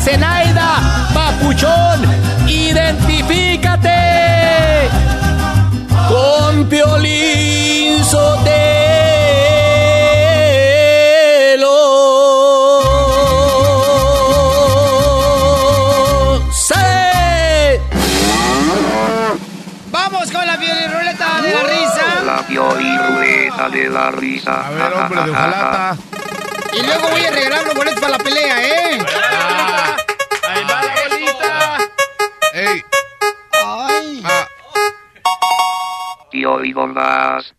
Zenaida, Zenaida, papuchón, identifícate con Piolín Sotelo. ¡Sí! Vamos con la ruleta de la risa. La ruleta de la risa. A ver, hombre de hojalata. Y luego voy a regalar los boletos para la pelea, ¿eh? Tío y bombas.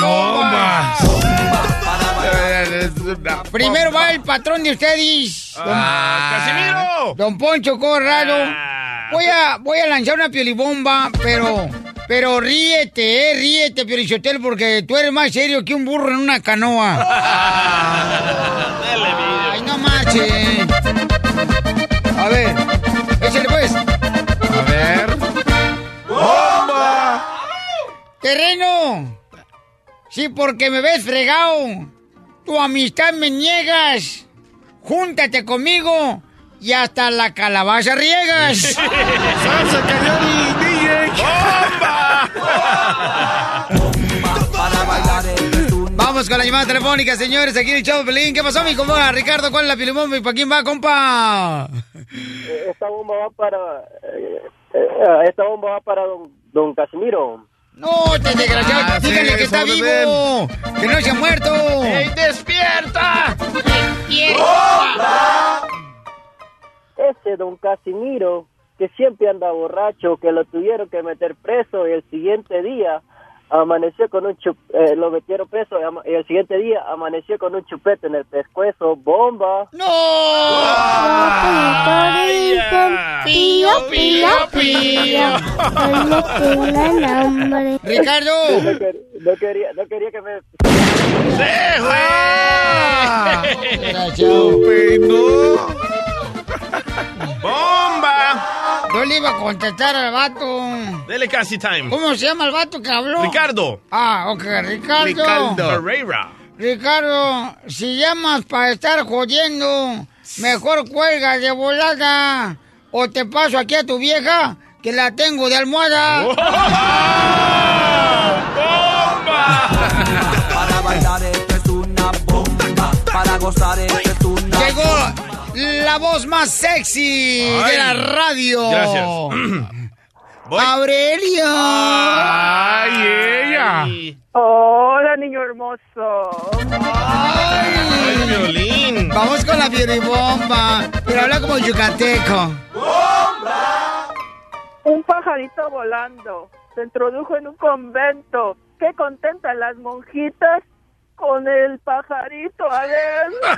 bombas. Primero va el patrón de ustedes. Ah, Casimiro. Don Poncho Corrado. Ah. Voy a, voy a lanzar una piolibomba, pero, pero ríete, eh, ríete, Piolichotel, porque tú eres más serio que un burro en una canoa. Ay, no marches. A ver, Terreno. Sí, porque me ves fregado. Tu amistad me niegas. Júntate conmigo y hasta la calabaza riegas. ¡Salsa, Cayori, DJ! Vamos con la llamada telefónica, señores, aquí en el Chavo Pelín. ¿Qué pasó, mi compa? Ricardo, ¿cuál es la pilimomba y para quién va, compa? esta bomba va para eh, eh, esta bomba va para don, don Casimiro No, te desgraciado, Ah, sí, dígale que está vivo, que no se ha muerto. ¡Ey, despierta! ese don Casimiro que siempre anda borracho que lo tuvieron que meter preso y el siguiente día amaneció con un chup eh, lo metieron preso y, el siguiente día amaneció con un chupete en el pescuezo bomba ¡No! Pío, pío, pío. Ricardo. no, quer- no quería no quería que me ¡Se fue! Ah, ¡Bomba! Yo le iba a contestar al vato. Dele casi time. ¿Cómo se llama el vato que habló? Ricardo. Ah, ok, Ricardo. Ricardo. Pereira. Ricardo, si llamas para estar jodiendo, mejor cuelga de volada. O te paso aquí a tu vieja, que la tengo de almohada. Para bailar esto es una bomba. Para gozar esto es una Llegó la voz más sexy de la radio. Gracias. Voy. Aurelio. ¡Ay, ella! hola niño hermoso ¡Ay, violín! Vamos con la bomba, pero habla como yucateco. un pajarito volando se introdujo en un convento qué contentan las monjitas con el pajarito adentro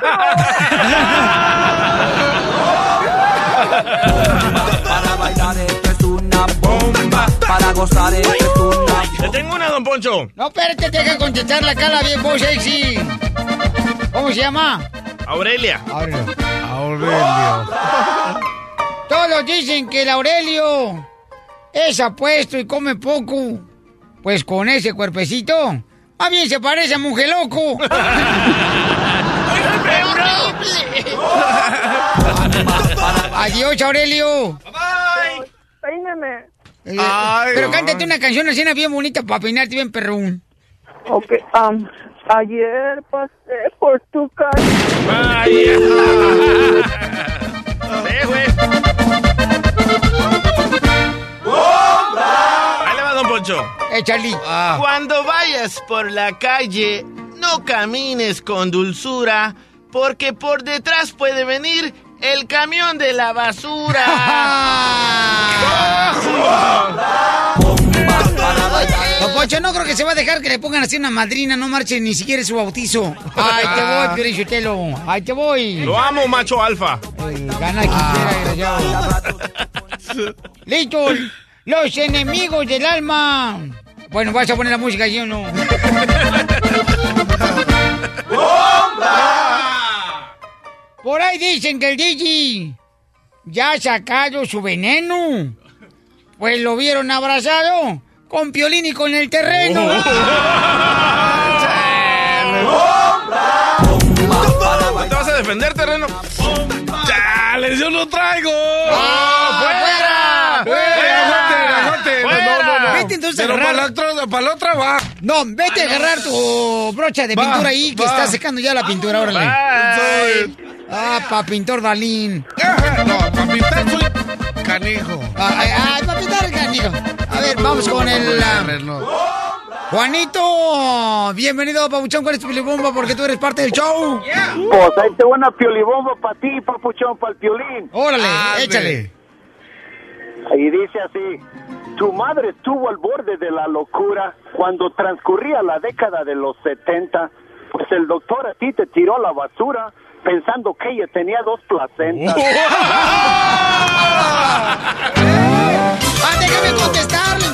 Para bailar esto es una bomba. Para gozar esto es una Le tengo una, don Poncho. No, espérate, te que contestar la cara bien voz sexy. ¿Cómo se llama? Aurelia. Aurelio. Aurelio. Todos dicen que el Aurelio es apuesto y come poco. Pues con ese cuerpecito, Más bien se parece a Mujer Loco. Adiós, Aurelio. Peíname. Eh, Ay, pero ay. cántate una canción así bien bonita para peinarte bien perrón. Ok, um, ayer pasé por tu casa. Sí, güey. Poncho. Eh, Charlie. Cuando vayas por la calle, no camines con dulzura, porque por detrás puede venir el camión de la basura. Don Poncho, no creo que se va a dejar que le pongan así una madrina, no marche ni siquiera su bautizo. Ay, te voy, Piorichotelo. Ay, te voy. Lo amo, macho alfa. Gana quien quiera, desgraciado. Listo. Los enemigos del alma. Bueno, vas a poner la música, ¿sí o no? Por ahí dicen que el DJ ya ha sacado su veneno. Pues lo vieron abrazado con Piolín y con el terreno. ¿Te vas a defender, terreno? ¡Chales, yo no traigo! ¡Ah, ¡Fuera! ¡Fuera! ¡Fuera! ¡Fuera! No, no, no. Vete entonces a Pero agarrar- para la otra, para la otra va. No, vete a agarrar tu brocha de Va, pintura ahí, que va. está secando ya la pintura, órale. Bye. Ah, pa' pintor Dalín. No, para pintar soy canijo. Ay, ay, pa' pintar, canijo. A ver, vamos con el... ah, Juanito, bienvenido, Pabuchón, ¿cuál es tu pilibomba? Porque tú eres parte del show. Pues ahí te buena piolibomba para ti, papuchón, para el piolín. Órale, Ande. échale. Y dice así, tu madre estuvo al borde de la locura cuando transcurría la década de los 70, pues el doctor a ti te tiró a la basura pensando que ella tenía dos placentas. ¡Ah, déjame contestarle!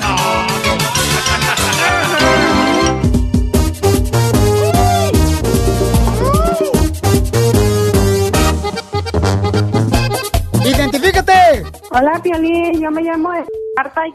Hola, Piolín, yo me llamo Marta y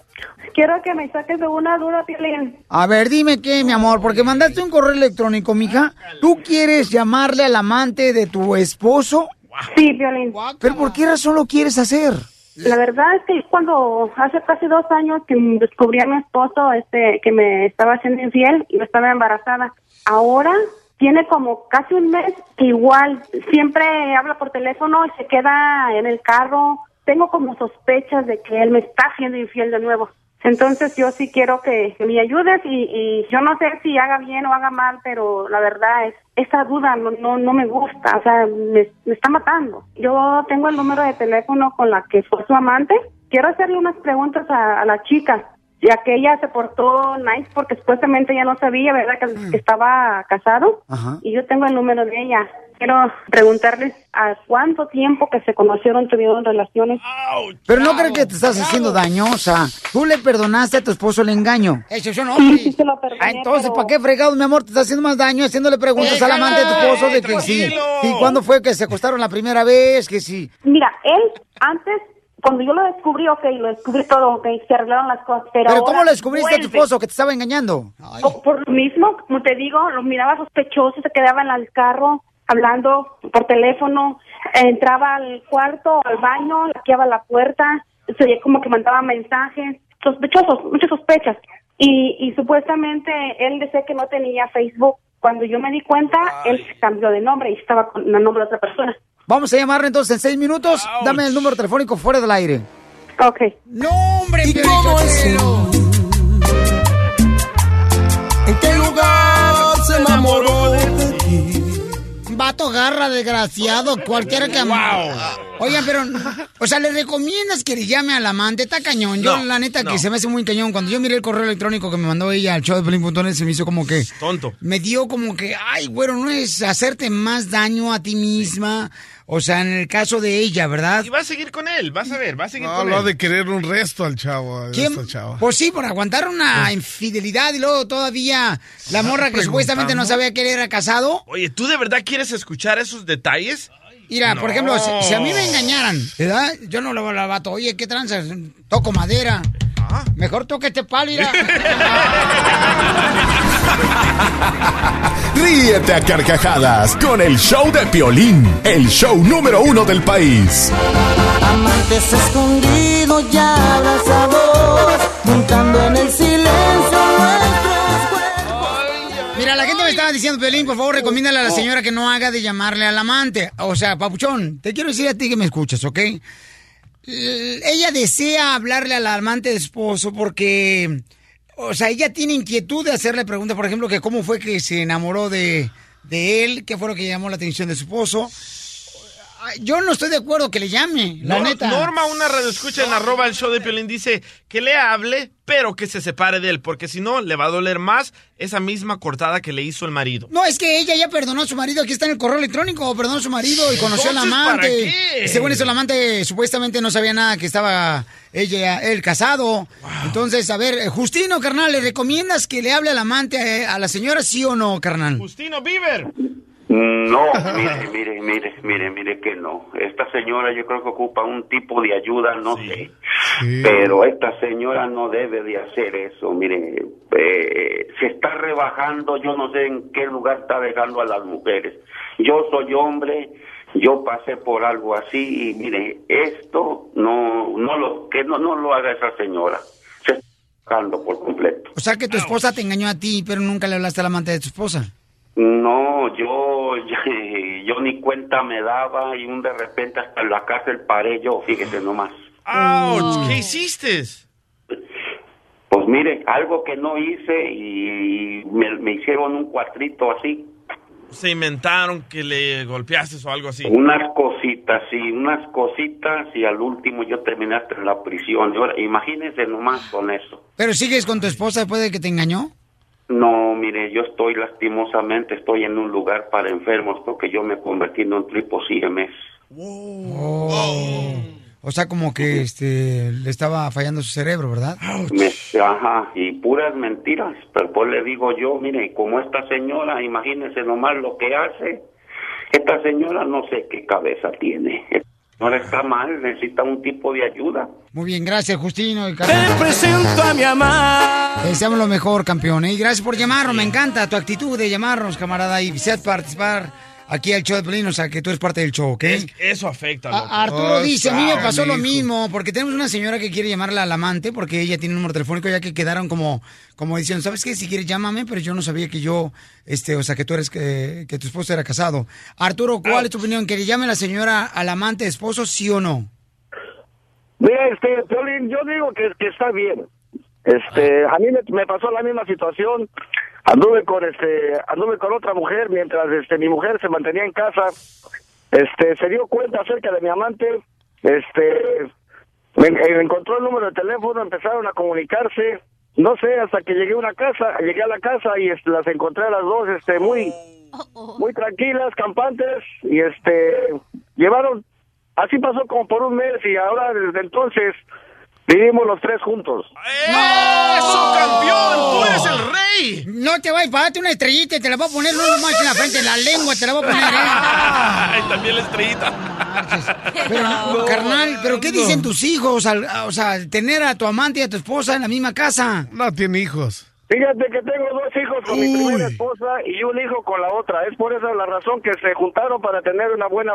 quiero que me saques de una duda, Piolín. A ver, dime qué, mi amor, porque mandaste un correo electrónico, mija. ¿Tú quieres llamarle al amante de tu esposo? Sí, Piolín. ¿Pero por qué razón lo quieres hacer? La verdad es que cuando hace casi dos años que descubrí a mi esposo este que me estaba haciendo infiel y yo estaba embarazada. Ahora tiene como casi un mes que igual siempre habla por teléfono y se queda en el carro. Tengo como sospechas de que él me está haciendo infiel de nuevo. Entonces yo sí quiero que, que me ayudes y, y yo no sé si haga bien o haga mal, pero la verdad es esa duda no no, no me gusta, o sea, me, me está matando. Yo tengo el número de teléfono con la que fue su amante. Quiero hacerle unas preguntas a, a la chica, ya que ella se portó nice porque supuestamente ella no sabía, ¿verdad?, que, que estaba casado. Ajá. Y yo tengo el número de ella. Quiero preguntarles a cuánto tiempo que se conocieron, tuvieron relaciones. Pero no crees que te estás haciendo daño, o sea, tú le perdonaste a tu esposo el engaño. Eso son Sí, sí se lo perdoné, Ah, entonces, pero- ¿para qué fregado, mi amor? Te estás haciendo más daño haciéndole preguntas al Déjalo, amante de tu esposo de que sí. ¿Y cuándo fue que se acostaron la primera vez? Que sí. Mira, él antes, cuando yo lo descubrí, ok, lo descubrí todo, ok, se arreglaron las cosas, pero ¿Pero ahora cómo le descubriste a tu esposo que te estaba engañando? Por lo mismo, como te digo, lo miraba sospechoso, se quedaba en el carro hablando por teléfono, entraba al cuarto, al baño, laqueaba la puerta, se oía como que mandaba mensajes, sospechosos, muchas sospechas. Y, y supuestamente él decía que no tenía Facebook. Cuando yo me di cuenta, él cambió de nombre y estaba con el nombre de otra persona. Vamos a llamarle entonces en seis minutos. Dame el número telefónico fuera del aire. Ok. ¡No, hombre! ¿Y cómo ¿En Vato garra, desgraciado, cualquiera que... Oigan, pero, o sea, ¿le recomiendas que le llame al amante? Está cañón. Yo, No, la neta, no. que se me hace muy cañón. Cuando yo miré el correo electrónico que me mandó ella al show de Pelín.net, se me hizo como que... Tonto. Me dio como que, ay, güero, no es hacerte más daño a ti misma. O sea, en el caso de ella, ¿verdad? Y va a seguir con él, vas a ver, va a seguir No, con lo ha él. de querer un resto al chavo. a ¿Quién? esta chava. Pues sí, por aguantar una infidelidad y luego todavía la morra que supuestamente no sabía que él era casado. Oye, ¿tú de verdad quieres escuchar esos detalles? Mira, por No. ejemplo, si, si a mí me engañaran, ¿verdad? Yo no le voy a la vato, oye, ¿qué tranzas? Toco madera. Mejor toque este palo, mira. Ríete a carcajadas con el show de Piolín, el show número uno del país. Amantes escondidos ya abrazados, juntando en el silencio Mira, la gente me estaba diciendo, Pelín, por favor, recomiéndale a la señora que no haga de llamarle al amante. O sea, papuchón, te quiero decir a ti que me escuchas, ¿ok? L- Ella desea hablarle al amante de esposo porque, o sea, ella tiene inquietud de hacerle preguntas, por ejemplo, que cómo fue que se enamoró de, de él, qué fue lo que llamó la atención de su esposo. Yo no estoy de acuerdo que le llame, la Nor- neta. Norma, una radio escucha en arroba el show de Piolín, dice que le hable, pero que se separe de él, porque si no, le va a doler más esa misma cortada que le hizo el marido. No, es que ella ya perdonó a su marido, aquí está en el correo electrónico, perdonó a su marido y conoció al Entonces, ¿para amante. qué? Según eso, el amante supuestamente no sabía nada que estaba ella, él casado. Entonces, a ver, Justino, carnal, ¿le recomiendas que le hable al amante, eh, a la señora, sí o no, carnal? Justino Bieber. No, mire, mire, mire, mire, mire que no. Esta señora yo creo que ocupa un tipo de ayuda, no sé. Pero esta señora no debe de hacer eso. Mire, eh, se está rebajando, yo no sé en qué lugar está dejando a las mujeres. Yo soy hombre, yo pasé por algo así y mire, esto no, no lo, que no, no lo haga esa señora. Se está rebajando por completo. O sea, que tu esposa te engañó a ti, pero nunca le hablaste al amante de tu esposa. No, yo, yo ni cuenta me daba y un de repente hasta en la cárcel paré yo, fíjese nomás. ¡Auch! ¿Qué hiciste? Pues mire, algo que no hice y me, me hicieron un cuatrito así, Se inventaron que le golpeaste o algo así. unas cositas, sí, unas cositas y al último yo terminé hasta en la prisión. Ahora, imagínense nomás con eso. ¿Pero sigues con tu esposa después de que te engañó? No, mire, yo estoy lastimosamente, estoy en un lugar para enfermos porque yo me convertí en un tripo CMS. Oh. O sea, como que este le estaba fallando su cerebro, ¿verdad? Me- ajá, y puras mentiras. Pero pues le digo yo, mire, como esta señora, imagínense nomás lo que hace. Esta señora no sé qué cabeza tiene. Esta señora está mal, necesita un tipo de ayuda. Muy bien, gracias, Justino. Y Te presento a mi amada. Te deseamos lo mejor, campeón. ¿eh? Y gracias por llamarnos. Me encanta tu actitud de llamarnos, camarada. Y deseas participar aquí al show de Pelín. O sea, que tú eres parte del show, ¿ok? Es- eso afecta, loco. A- Arturo dice, a mí me pasó lo mismo, porque tenemos una señora que quiere llamarla al amante, porque ella tiene un número telefónico, ya que quedaron como, como diciendo, ¿sabes qué? Si quieres llámame, pero yo no sabía que yo, este, o sea, que tú eres, que, que tu esposo era casado. Arturo, ¿cuál es tu opinión? ¿Que le llame la señora al amante esposo, sí o no? Mira, este, Piolín, yo digo que, que está bien. Este, a mí me, me pasó la misma situación. Anduve con este, anduve con otra mujer mientras este mi mujer se mantenía en casa. Este, se dio cuenta acerca de mi amante. Este, me, encontró el número de teléfono, empezaron a comunicarse. No sé, hasta que llegué a una casa, llegué a la casa y este, las encontré a las dos, este, muy, muy tranquilas, campantes y este, llevaron, así pasó como por un mes y ahora desde entonces vivimos los tres juntos. ¡Eso, campeón! ¡Tú eres el rey! No te vayas, pagate una estrellita y te la voy a poner no nomás en la frente, en la lengua te la voy a poner, ¿eh? También la estrellita. Pero, carnal, ¿pero qué dicen tus hijos? al- o sea, al tener a tu amante y a tu esposa en la misma casa. No tiene hijos. Fíjate que tengo dos hijos con mi primera esposa y un hijo con la otra. Es por esa la razón que se juntaron para tener una buena,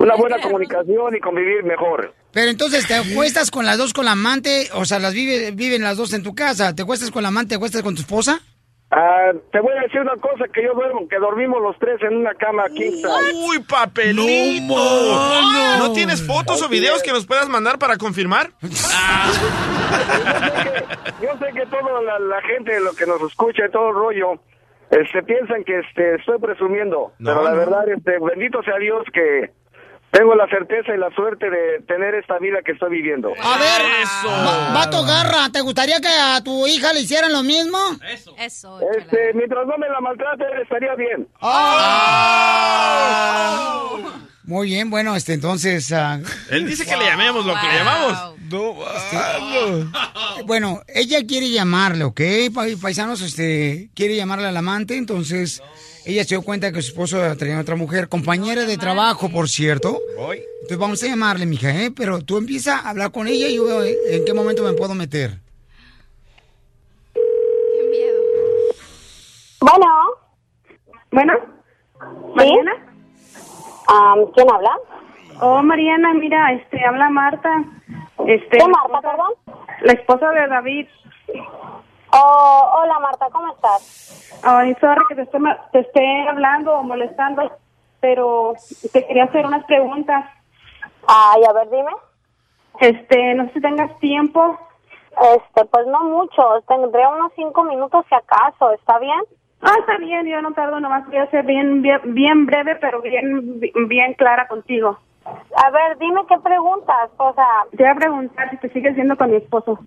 una buena comunicación y convivir mejor. Pero entonces te acuestas con las dos con la amante, o sea, las vive, viven las dos en tu casa. ¿Te acuestas con la amante, te acuestas con tu esposa? Ah, te voy a decir una cosa que yo duermo, que dormimos los tres en una cama size. ¡Uy, papelito! No, ¿No, tienes fotos o videos es. que nos puedas mandar para confirmar? Yo sé que toda la, la gente, lo que nos escucha y todo el rollo, este, piensan que este, estoy presumiendo. No, pero la no. verdad, este, bendito sea Dios que tengo la certeza y la suerte de tener esta vida que estoy viviendo. A ver, Va- Vato Garra, ¿te gustaría que a tu hija le hicieran lo mismo? Eso. Eso. Este, mientras no me la maltrate, estaría bien. Muy bien, bueno, este, entonces... ah, Él dice que le llamemos lo que le llamamos. Este, bueno, ella quiere llamarle, ¿ok? Pa- Paisanos, este, quiere llamarle al amante, entonces ella se dio cuenta que su esposo tenía otra mujer, compañera de trabajo, por cierto. Entonces vamos a llamarle, mija, ¿eh? Pero tú empieza a hablar con ella y yo veo en qué momento me puedo meter. Qué miedo. Bueno, Mariana. ¿Quién habla? Oh, Mariana, mira, este, habla Marta. Este, ¿Qué Marta, perdón? La esposa de David. Oh, hola Marta, ¿cómo estás? Ay, sorry que te esté, te esté hablando o molestando, pero te quería hacer unas preguntas. Ay, a ver, dime. Este, no sé si tengas tiempo. Este, pues no mucho, tendré unos cinco minutos si acaso, ¿está bien? Ah, está bien, yo no tardo, nomás voy a ser bien, bien, bien breve, pero bien, bien clara contigo. A ver, dime qué preguntas, o sea... Te voy a preguntar si te sigues siendo con mi esposo.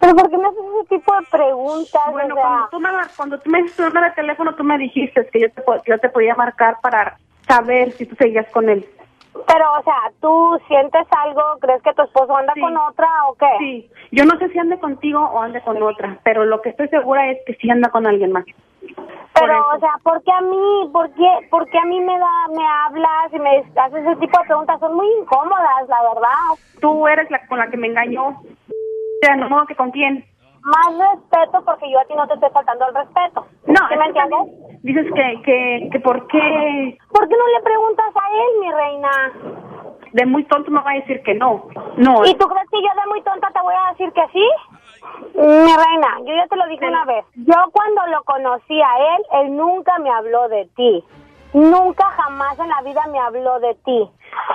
¿Pero por qué me haces ese tipo de preguntas? Bueno, o sea... cuando tú me, cuando tú me de teléfono, tú me dijiste que yo te, yo te podía marcar para saber si tú seguías con él. Pero, o sea, ¿tú sientes algo? ¿Crees que tu esposo anda Sí. con otra o qué? Sí, yo no sé si ande contigo o ande con otra, pero lo que estoy segura es que sí anda con alguien más. Pero, o sea, ¿por qué a mí? ¿Por qué, por qué a mí me da, me hablas y me haces ese tipo de preguntas? Son muy incómodas, la verdad. Tú eres la con la que me engañó. O sea, no modo que con quién. Más respeto porque yo a ti no te estoy faltando el respeto. No, ¿Sí es me entiendes? Dices que, que, que por qué ¿Por qué no le preguntas a él, mi reina? de muy tonto me va a decir que no. No. ¿Y tú crees que yo de muy tonta te voy a decir que sí? Mi reina, yo ya te lo dije una vez. Yo cuando lo conocí a él, él nunca me habló de ti. Nunca jamás en la vida me habló de ti.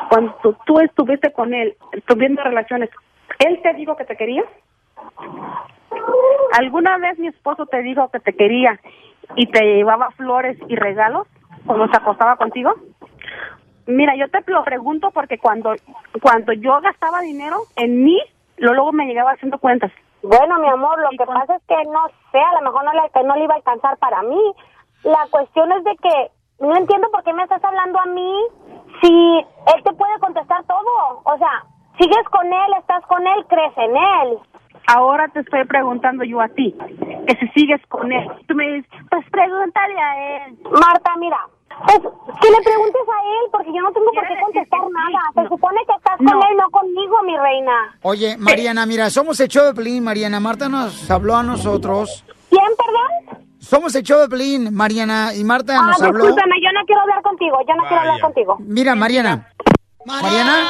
Cuando tú, estuviste con él, tuviendo relaciones, ¿él te dijo que te quería? ¿Alguna vez mi esposo te dijo que te quería y te llevaba flores y regalos cuando se acostaba contigo? Mira, yo te lo pregunto porque cuando cuando yo gastaba dinero en mí, lo- luego me llegaba haciendo cuentas. Bueno, mi amor, lo que pasa es que no sé, a lo mejor no le, que no le iba a alcanzar para mí. La cuestión es de que no entiendo por qué me estás hablando a mí si él te puede contestar todo. O sea, sigues con él, estás con él, crees en él. Ahora te estoy preguntando yo a ti, que si sigues con él. Tú me dices, pues pregúntale a él. Marta, mira, pues que le preguntes a él porque yo no tengo por qué contestar nada. Se supone que estás con él, no conmigo, mi reina. Oye, Mariana, mira, somos el show de Pelín, Mariana. Marta nos habló a nosotros. ¿Quién, perdón? Somos el show de Pelín, Mariana, y Marta Ah, nos habló. discúlpame, yo no quiero hablar contigo, yo no quiero hablar contigo. Mira, Mariana. Mariana.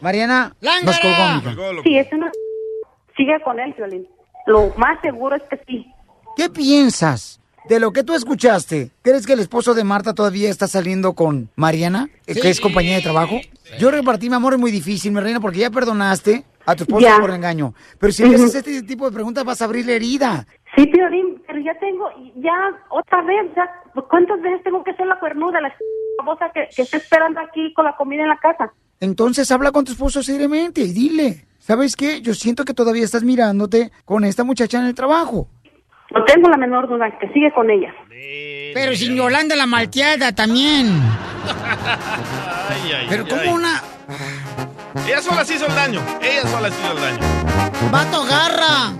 Mariana, nos colgó, mija. Sí, eso no... Sigue con él, Violín. Lo más seguro es que sí. ¿Qué piensas de lo que tú escuchaste? ¿Crees que el esposo de Marta todavía está saliendo con Mariana, eh, que es compañía de trabajo? Yo repartí mi amor es muy difícil, mi reina, porque ya perdonaste a tu esposo Ya. por engaño. Pero si le haces este tipo de preguntas vas a abrir la herida. Sí, Piolín, pero ya tengo, ya otra vez, ya, ¿cuántas veces tengo que ser la cuernuda, la babosa que, que está esperando aquí con la comida en la casa? Entonces habla con tu esposo seriamente y dile, ¿sabes qué? Yo siento que todavía estás mirándote con esta muchacha en el trabajo. No tengo la menor duda que sigue con ella. Pero sin Yolanda la malteada también. Ay, ay, Pero ay, como ay. una... Ella sola se hizo el daño. Ella sola se hizo el daño. Vato garra.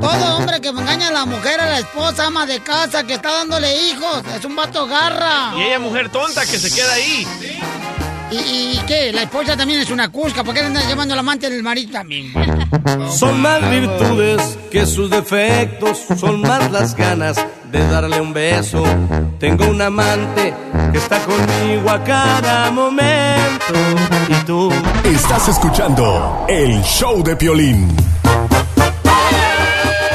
Todo hombre que engaña a la mujer, a la esposa, ama de casa, que está dándole hijos, es un vato garra. Y ella mujer tonta que se queda ahí. ¿Y, y qué? La esposa también es una cusca, ¿por qué le andan llamando al amante del marido también? Son más virtudes que sus defectos, son más las ganas de darle un beso. Tengo un amante que está conmigo a cada momento. Y tú. Estás escuchando el show de Piolín.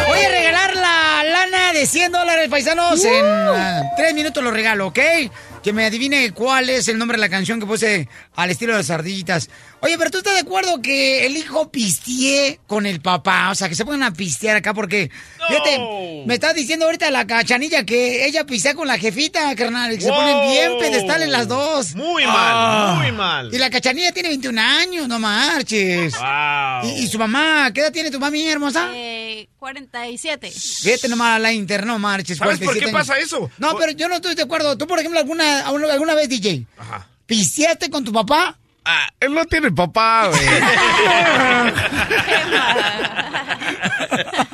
Voy a regalar la lana de 100 dólares, paisanos. En ah, tres minutos lo regalo, ¿ok? Que me adivine cuál es el nombre de la canción que puse al estilo de las ardillitas. Oye, pero tú estás de acuerdo que el hijo pistee con el papá. O sea, que se pongan a pistear acá porque. Fíjate, me está diciendo ahorita la cachanilla que ella pistea con la jefita, carnal. Y que se ponen bien pedestales las dos. Muy Ah. mal, muy mal. Y la cachanilla tiene 21 años, no marches. Wow. ¿Y, y su mamá? ¿Qué edad tiene tu mami, hermosa? Eh, 47. Fíjate nomás a la inter, no marches. ¿Sabes por 47 qué años. pasa eso? No, pero yo no estoy de acuerdo. Tú, por ejemplo, alguna, alguna vez, DJ, ¿pisteaste con tu papá? Ah, él no tiene papá, güey.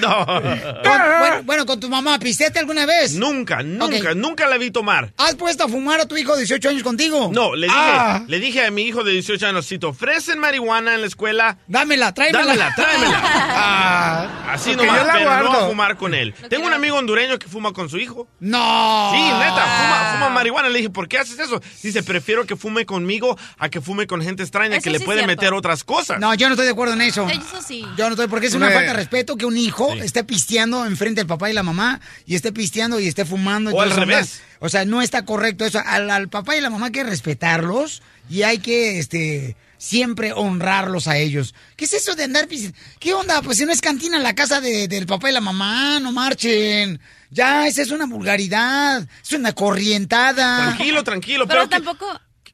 No. Bueno, bueno, con tu mamá, ¿pisteaste alguna vez? Nunca, nunca, nunca la vi tomar. ¿Has puesto a fumar a tu hijo de 18 años contigo? No, le dije, Ah. le dije a mi hijo de 18 años, si te ofrecen marihuana en la escuela, dámela, tráemela. Dámela, tráemela. Ah, Así ok, nomás, yo la pero no a fumar con él. Tengo un amigo hondureño que fuma con su hijo. No. Sí, neta, fuma, fuma marihuana. Le dije, ¿por qué haces eso? Dice, prefiero que fume conmigo a que fume con gente extraña Eso que le sí puede meter otras cosas. No, yo no estoy de acuerdo en eso. Eso sí. Yo no estoy, porque es una falta de respeto que un hijo esté pisteando enfrente del papá y la mamá y esté pisteando y esté fumando. y O al eso, revés. O sea, no está correcto eso. Al, al papá y la mamá hay que respetarlos y hay que, este, siempre honrarlos a ellos. ¿Qué es eso de andar pisteando? ¿Qué onda? Pues si no es cantina en la casa de- del papá y la mamá, no marchen. Ya, esa es una vulgaridad, es una corrientada. Tranquilo, tranquilo. Pero ¿qué- tampoco...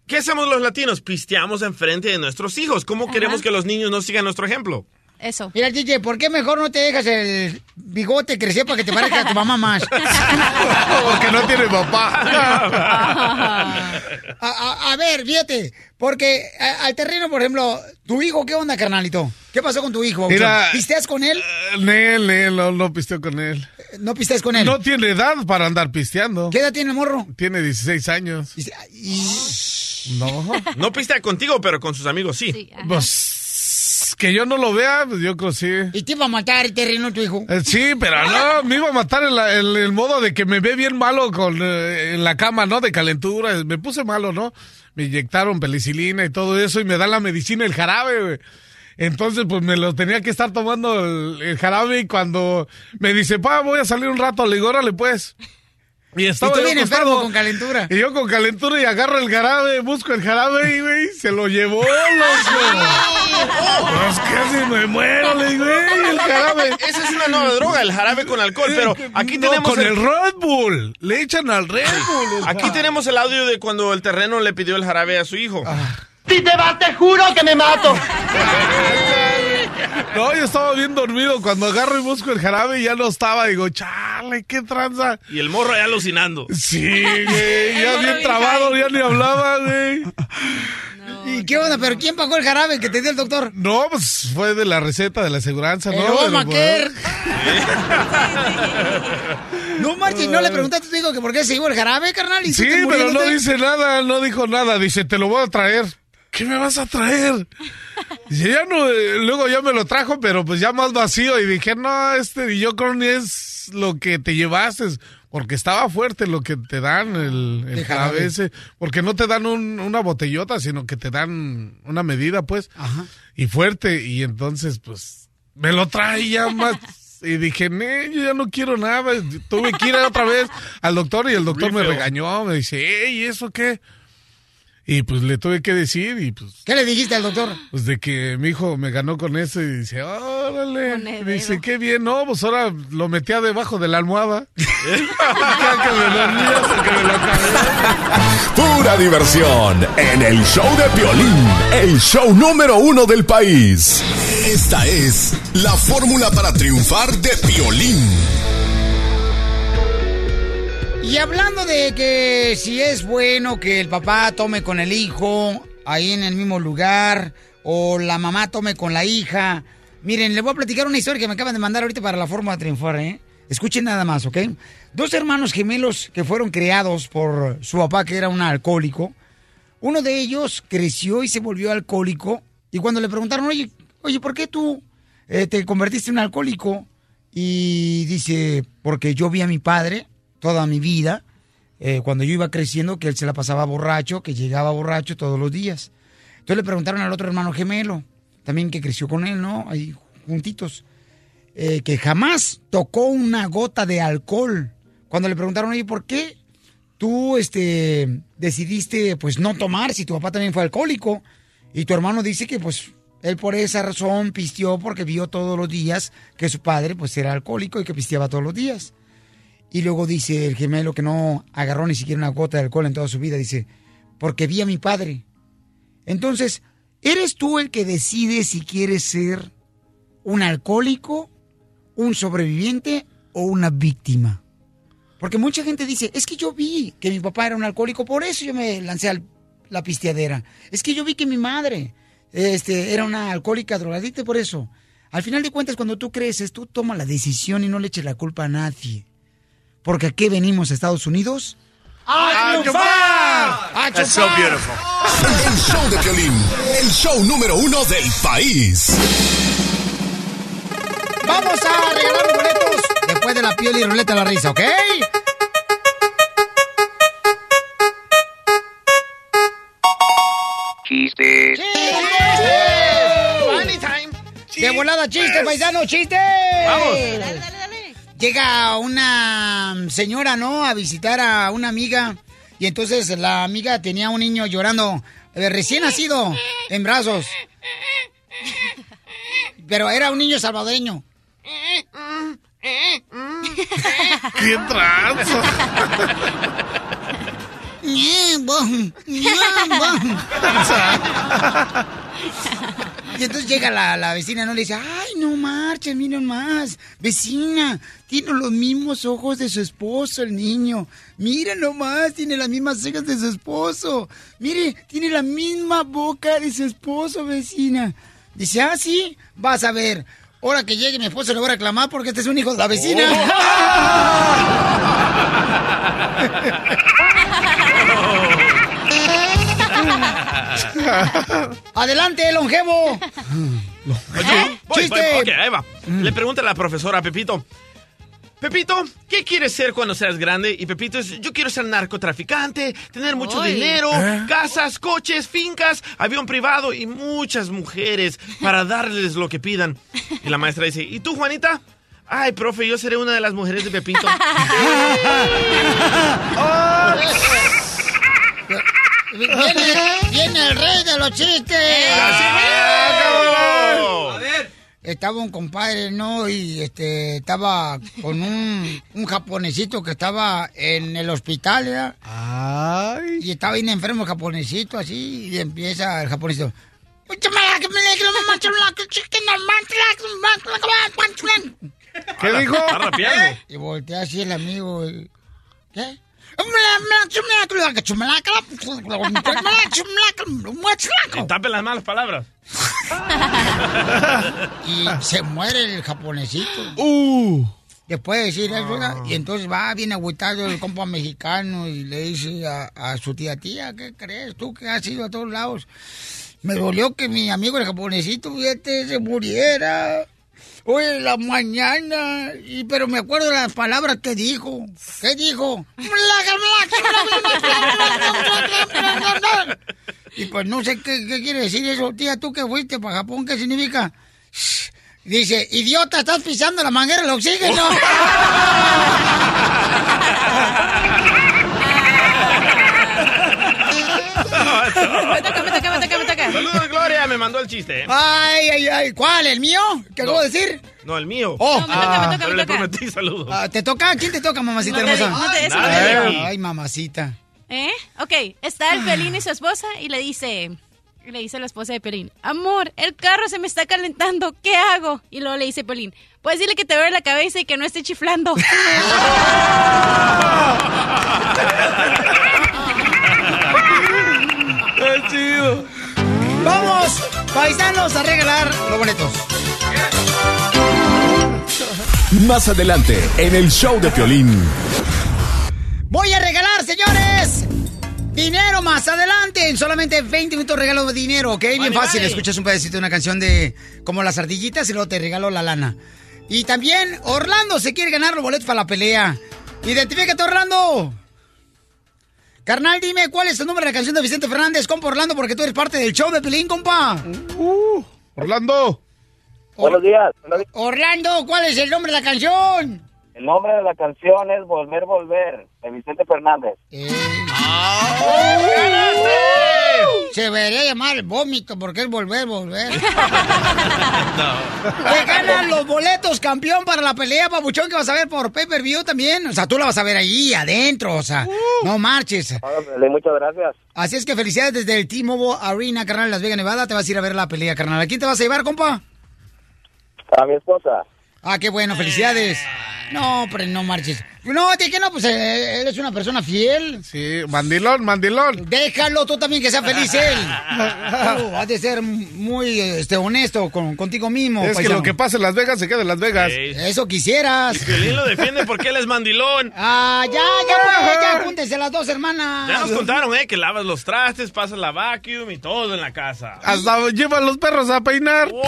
¿Qué hacemos los latinos? Pisteamos enfrente de nuestros hijos. ¿Cómo Ajá. queremos que los niños no sigan nuestro ejemplo? Eso. Mira, DJ, ¿por qué mejor no te dejas el bigote crecer para que te parezca a tu mamá más? Porque no tiene papá. A, a- a ver, fíjate, porque a- al terreno, por ejemplo, tu hijo, ¿qué onda, carnalito? ¿Qué pasó con tu hijo? Mira, ¿Pisteas con él? Nel, Nel, no, no pisteo con él. ¿No pisteas con él? No tiene edad para andar pisteando. ¿Qué edad tiene el morro? Tiene 16 años. No. No pistea contigo, pero con sus amigos sí. Pues que yo no lo vea, pues yo creo sí. ¿Y te iba a matar el terreno tu hijo? Eh, Sí, pero no, me iba a matar en, la- en el modo de que me ve bien malo con, eh, en la cama, ¿no? De calentura. Me puse malo, ¿no? Me inyectaron penicilina y todo eso y me dan la medicina, el jarabe, güey. Entonces, pues me lo tenía que estar tomando el, el jarabe y cuando me dice, pa, voy a salir un rato, le digo, órale, pues. Y estaba y tú bien con calentura. Y yo con calentura y agarro el jarabe, busco el jarabe y, güey, se lo llevó, loco. Pues casi me muero, le digo, "Ey, el jarabe. Esa es una nueva droga, el jarabe con alcohol, pero aquí No, tenemos... con el Red Bull. Le echan al Red Bull. Aquí tenemos el audio de cuando el terreno le pidió el jarabe a su hijo. Si te vas, te juro que me mato. No, yo estaba bien dormido. Cuando agarro y busco el jarabe ya no estaba. Digo, chale, qué tranza. Y el morro ya alucinando. Sí, güey, ya bien trabado, ya ni hablaba, güey. ¿Y qué onda? ¿Pero quién pagó el jarabe que te dio el doctor? No, pues fue de la receta de la aseguranza, ¿no? Obamacare. pues, No marches, ¿no le preguntaste a tu hijo que por qué se llevó el jarabe, carnal? ¿Y Sí, te pero no muriéndote? dice nada, no dijo nada. Dice, te lo voy a traer. ¿Qué me vas a traer? Dice, ya no, eh, luego ya me lo trajo, pero pues ya más vacío. Y dije, no, este, yo creo ni es lo que te llevaste, porque estaba fuerte lo que te dan el, el jarabe ese. Porque no te dan un- una botellota, sino que te dan una medida, pues. Y fuerte. Y entonces, pues, me lo trae ya más. Y dije, "Nee, yo ya no quiero nada. Tuve que ir otra vez al doctor y el doctor me regañó. Me dice, hey, ¿eso qué? Y pues le tuve que decir y pues... ¿Qué le dijiste al doctor? Pues de que mi hijo me ganó con eso y dice, órale. Monedero. Dice, qué bien, no, pues ahora lo metía debajo de la almohada. Que me dormía hasta que me lo. Pura diversión en el show de Piolín, el show número uno del país. Esta es la fórmula para triunfar de Piolín. Y hablando de que si es bueno que el papá tome con el hijo ahí en el mismo lugar o la mamá tome con la hija. Miren, les voy a platicar una historia que me acaban de mandar ahorita para la forma de triunfar, ¿eh? Escuchen nada más, ¿ok? Dos hermanos gemelos que fueron criados por su papá que era un alcohólico. Uno de ellos creció y se volvió alcohólico. Y cuando le preguntaron, oye, oye, ¿por qué tú eh, te convertiste en alcohólico? Y dice, porque yo vi a mi padre toda mi vida, eh, cuando yo iba creciendo, que él se la pasaba borracho, que llegaba borracho todos los días. Entonces le preguntaron al otro hermano gemelo, también que creció con él, ¿no? Ahí juntitos, eh, que jamás tocó una gota de alcohol. Cuando le preguntaron, oye, ¿por qué tú este, decidiste pues no tomar si tu papá también fue alcohólico? Y tu hermano dice que pues él por esa razón pisteó porque vio todos los días que su padre pues era alcohólico y que pisteaba todos los días. Y luego dice el gemelo que no agarró ni siquiera una gota de alcohol en toda su vida, dice, porque vi a mi padre. Entonces, ¿eres tú el que decide si quieres ser un alcohólico, un sobreviviente o una víctima? Porque mucha gente dice, es que yo vi que mi papá era un alcohólico, por eso yo me lancé a la pisteadera. Es que yo vi que mi madre este, era una alcohólica drogadicta, y por eso. Al final de cuentas, cuando tú creces, tú tomas la decisión y no le eches la culpa a nadie. Porque aquí venimos a Estados Unidos. ¡A triunfar! ¡A That's so beautiful. El show de Piolín, el show número uno del país. Vamos a regalar los boletos después de la piel y ruleta de la risa, ¿ok? Chistes. Funny time. De volada, chiste, paisano, chiste. Vamos. Llega una señora, ¿no? A visitar a una amiga. Y entonces la amiga tenía un niño llorando, eh, recién nacido, en brazos. Pero era un niño salvadoreño. ¡Qué tranza! Y entonces llega la, la vecina, ¿no? Le dice, ay, no marchen, miren más. Vecina, tiene los mismos ojos de su esposo, el niño. Miren nomás, tiene las mismas cejas de su esposo. Mire, tiene la misma boca de su esposo, vecina. Dice, ah, sí, vas a ver. Ahora que llegue mi esposo le voy a reclamar porque este es un hijo de la vecina. Adelante, longevo. Oye, voy, ¡Chiste! voy, ok, ahí va. Le pregunta a la profesora a Pepito. Pepito, ¿qué quieres ser cuando seas grande? Y Pepito es, yo quiero ser narcotraficante, tener mucho dinero, ¿Eh? casas, coches, fincas, avión privado y muchas mujeres para darles lo que pidan. Y la maestra dice, ¿y tú, Juanita? Ay, profe, yo seré una de las mujeres de Pepito. Viene, viene el rey de los chistes. ¡Así A ver. Estaba un compadre, ¿no? Y este estaba con un, un japonesito que estaba en el hospital, ¿verdad? Y estaba bien enfermo el japonesito, así, y empieza el japonesito. ¿Qué dijo? Está rapeando. Y voltea así el amigo. ¿Qué? Tapen las malas palabras. Y se muere el japonesito. Uh. Después de decir eso, ¿verdad? y entonces va bien agüitado el compa mexicano y le dice a, a su tía, tía, ¿qué crees? Tú que has ido a todos lados. Me dolió que mi amigo el japonesito, fíjate, se muriera. Hoy en la mañana, y, pero me acuerdo de las palabras que dijo. ¿Qué dijo? Y pues no sé qué, qué quiere decir eso. Tía, tú que fuiste para Japón, ¿qué significa? Dice, idiota, estás pisando la manguera del oxígeno. Me toca, me toca, me toca, me toca. Saludos, Gloria, me mandó el chiste. ¿eh? Ay, ay, ay. ¿Cuál? ¿El mío? ¿Qué acabo de decir? No, el mío. Oh. No, me toca, me toca, pero me le toca. prometí saludos. Ah, ¿Te toca? ¿Quién te toca, mamacita No te hermosa? no te- eso no te digo. Ay, ay, mamacita. ¿Eh? Ok, está el Pelín y su esposa y le dice, le dice a la esposa de Pelín, amor, el carro se me está calentando, ¿qué hago? Y luego le dice Pelín, pues dile que te vea la cabeza y que no esté chiflando. ¡Qué chido! ¡Vamos, paisanos, a regalar los boletos! Más adelante, en el show de Piolín. Voy a regalar, señores. Dinero más adelante. En solamente 20 minutos regalo de dinero, ¿ok? Bien Vale, fácil. vale. Escuchas un pedacito de una canción de como las ardillitas y luego te regalo la lana. Y también Orlando se quiere ganar los boletos para la pelea. Identifícate, Orlando. Carnal, dime cuál es el nombre de la canción de Vicente Fernández, compa Orlando, porque tú eres parte del show de Pelín, compa. Uh, Orlando. Buenos días. Orlando, ¿cuál es el nombre de la canción? El nombre de la canción es Volver, Volver, de Vicente Fernández. Se debería llamar vómito porque es volver, volver. Te ganan los boletos, campeón, para la pelea, papuchón, que vas a ver por pay-per-view también. O sea, tú la vas a ver ahí, adentro, o sea, no marches. Órale, Muchas gracias. Así es que felicidades desde el T-Mobile Arena, carnal, en Las Vegas, Nevada. Te vas a ir a ver la pelea, carnal. ¿A quién te vas a llevar, compa? A mi esposa. Ah, qué bueno, felicidades. No, pero no marches. No, de que no, pues eh, él es una persona fiel. Sí, mandilón, mandilón. Déjalo tú también que sea feliz él. Tú has de ser muy este, honesto con, contigo mismo. Es que lo que pasa en Las Vegas se queda en Las Vegas. Eso quisieras. Y Piolín lo defiende porque él es mandilón. Ah, ya, ya, pues, ya, júntense las dos hermanas. Ya nos contaron, ¿eh? Que lavas los trastes, pasas la vacuum y todo en la casa. Hasta llevan los perros a peinar.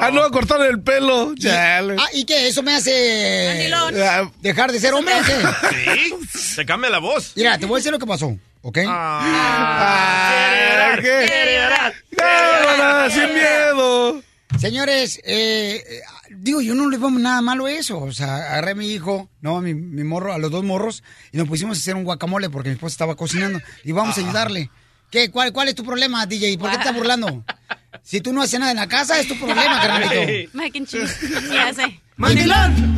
Ah, no, a cortar el pelo. Chale. Ah, ¿y qué? ¿Eso me hace Eh, dejar de ser hombre o qué? Sí, se cambia la voz. Mira, te voy a decir lo que pasó, ¿ok? Ah. Cámara, sin miedo. Señores, eh, digo, yo no le veo nada malo a eso. O sea, agarré a mi hijo, no, a mi, mi morro, a los dos morros, y nos pusimos a hacer un guacamole porque mi esposa estaba cocinando. Y vamos a ayudarle. ¿Qué? ¿Cuál, ¿Cuál es tu problema, DJ? ¿Por qué te estás burlando? Si tú no haces nada en la casa, es tu problema, carnalito. Mac and cheese.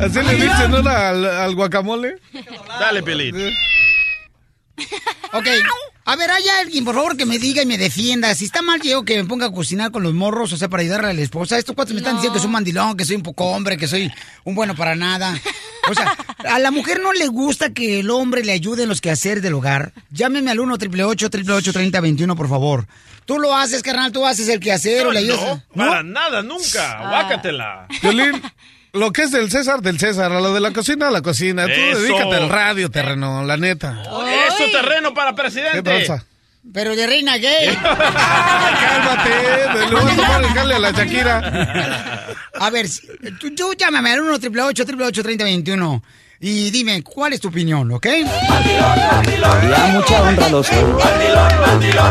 Así le dicen ¿no? al, al guacamole. Dale, Piolín. Ok. A ver, hay alguien, por favor, que me diga y me defienda. Si está mal yo que me ponga a cocinar con los morros, o sea, para ayudarle a la esposa. Estos cuatro me están diciendo que soy un mandilón, que soy un poco hombre, que soy un bueno para nada. O sea, a la mujer no le gusta que el hombre le ayude en los quehaceres del hogar. Llámeme al 1 888 3021 por favor. Tú lo haces, carnal, tú haces el quehacer o le ayudas. No, para nada, nunca. Guácatela. Violín, lo que es del César, del César. A lo de la cocina, a la cocina. Tú Eso. dedícate al radio, terreno, la neta. Eso terreno para ¿Qué presidente. tranza? Pero de reina gay. Cálmate, le voy a tomar el jale a la Shakira. A ver, tú, tú llámame al 1 888 3021 y dime, ¿cuál es tu opinión, ok? Y a mucha honra los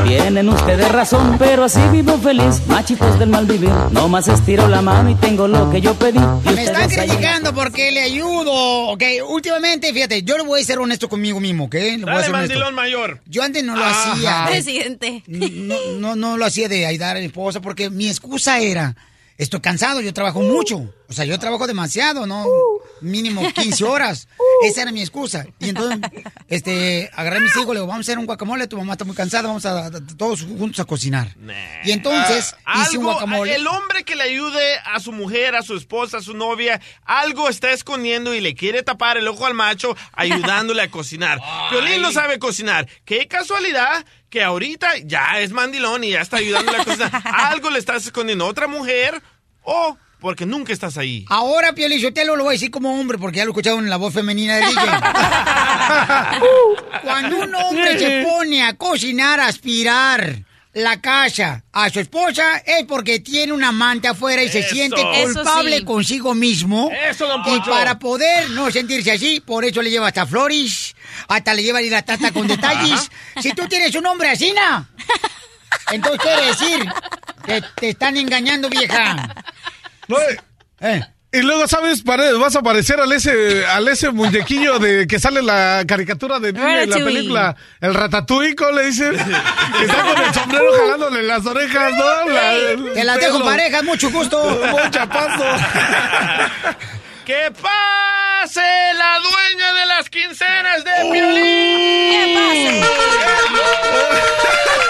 Tienen ustedes razón, pero así vivo feliz. Machitos del mal vivir. No más estiro la mano y tengo lo que yo pedí. Y Me están criticando porque le ayudo, ok. Últimamente, fíjate, yo le voy a ser honesto conmigo mismo, ok. Le voy a Dale, ser honesto. mandilón mayor. Yo antes no lo Ajá. hacía. de- Presidente. no, no, no lo hacía de ayudar a mi esposa porque mi excusa era, estoy cansado, yo trabajo mucho. O sea, yo trabajo demasiado, ¿no? Mínimo 15 horas. Esa era mi excusa. Y entonces, este, agarré a mis hijos, le digo, vamos a hacer un guacamole, tu mamá está muy cansada, vamos a, a- todos juntos a cocinar. Y entonces, Ah, hice un algo, guacamole. El hombre que le ayude a su mujer, a su esposa, a su novia, algo está escondiendo y le quiere tapar el ojo al macho ayudándole a cocinar. Piolín no sabe cocinar. Qué casualidad que ahorita ya es mandilón y ya está ayudándole a cocinar. Algo le estás escondiendo a otra mujer o porque nunca estás ahí. Ahora, Pio Lizotelo, lo voy a decir como hombre, porque ya lo he escuchado en la voz femenina de DJ. Cuando un hombre se pone a cocinar, a aspirar la casa a su esposa, es porque tiene un amante afuera y se Eso. siente culpable sí. consigo mismo. Eso, don y Poncho. para poder no sentirse así, por eso le lleva hasta flores, hasta le lleva la tata con detalles. Si tú tienes un hombre así, ¿no? entonces quiere decir que te están engañando, vieja. No, Eh. Y luego, ¿sabes? Vas a parecer al ese, al ese muñequillo de que sale en la caricatura de Disney, en la película, el ratatouille, ¿cómo le dicen? Que está con el sombrero jalándole las orejas, ¿no? La- Te las dejo pareja, mucho gusto. Un chapazo. ¡Que pase la dueña de las quincenas de Piolín! ¿Qué Mira,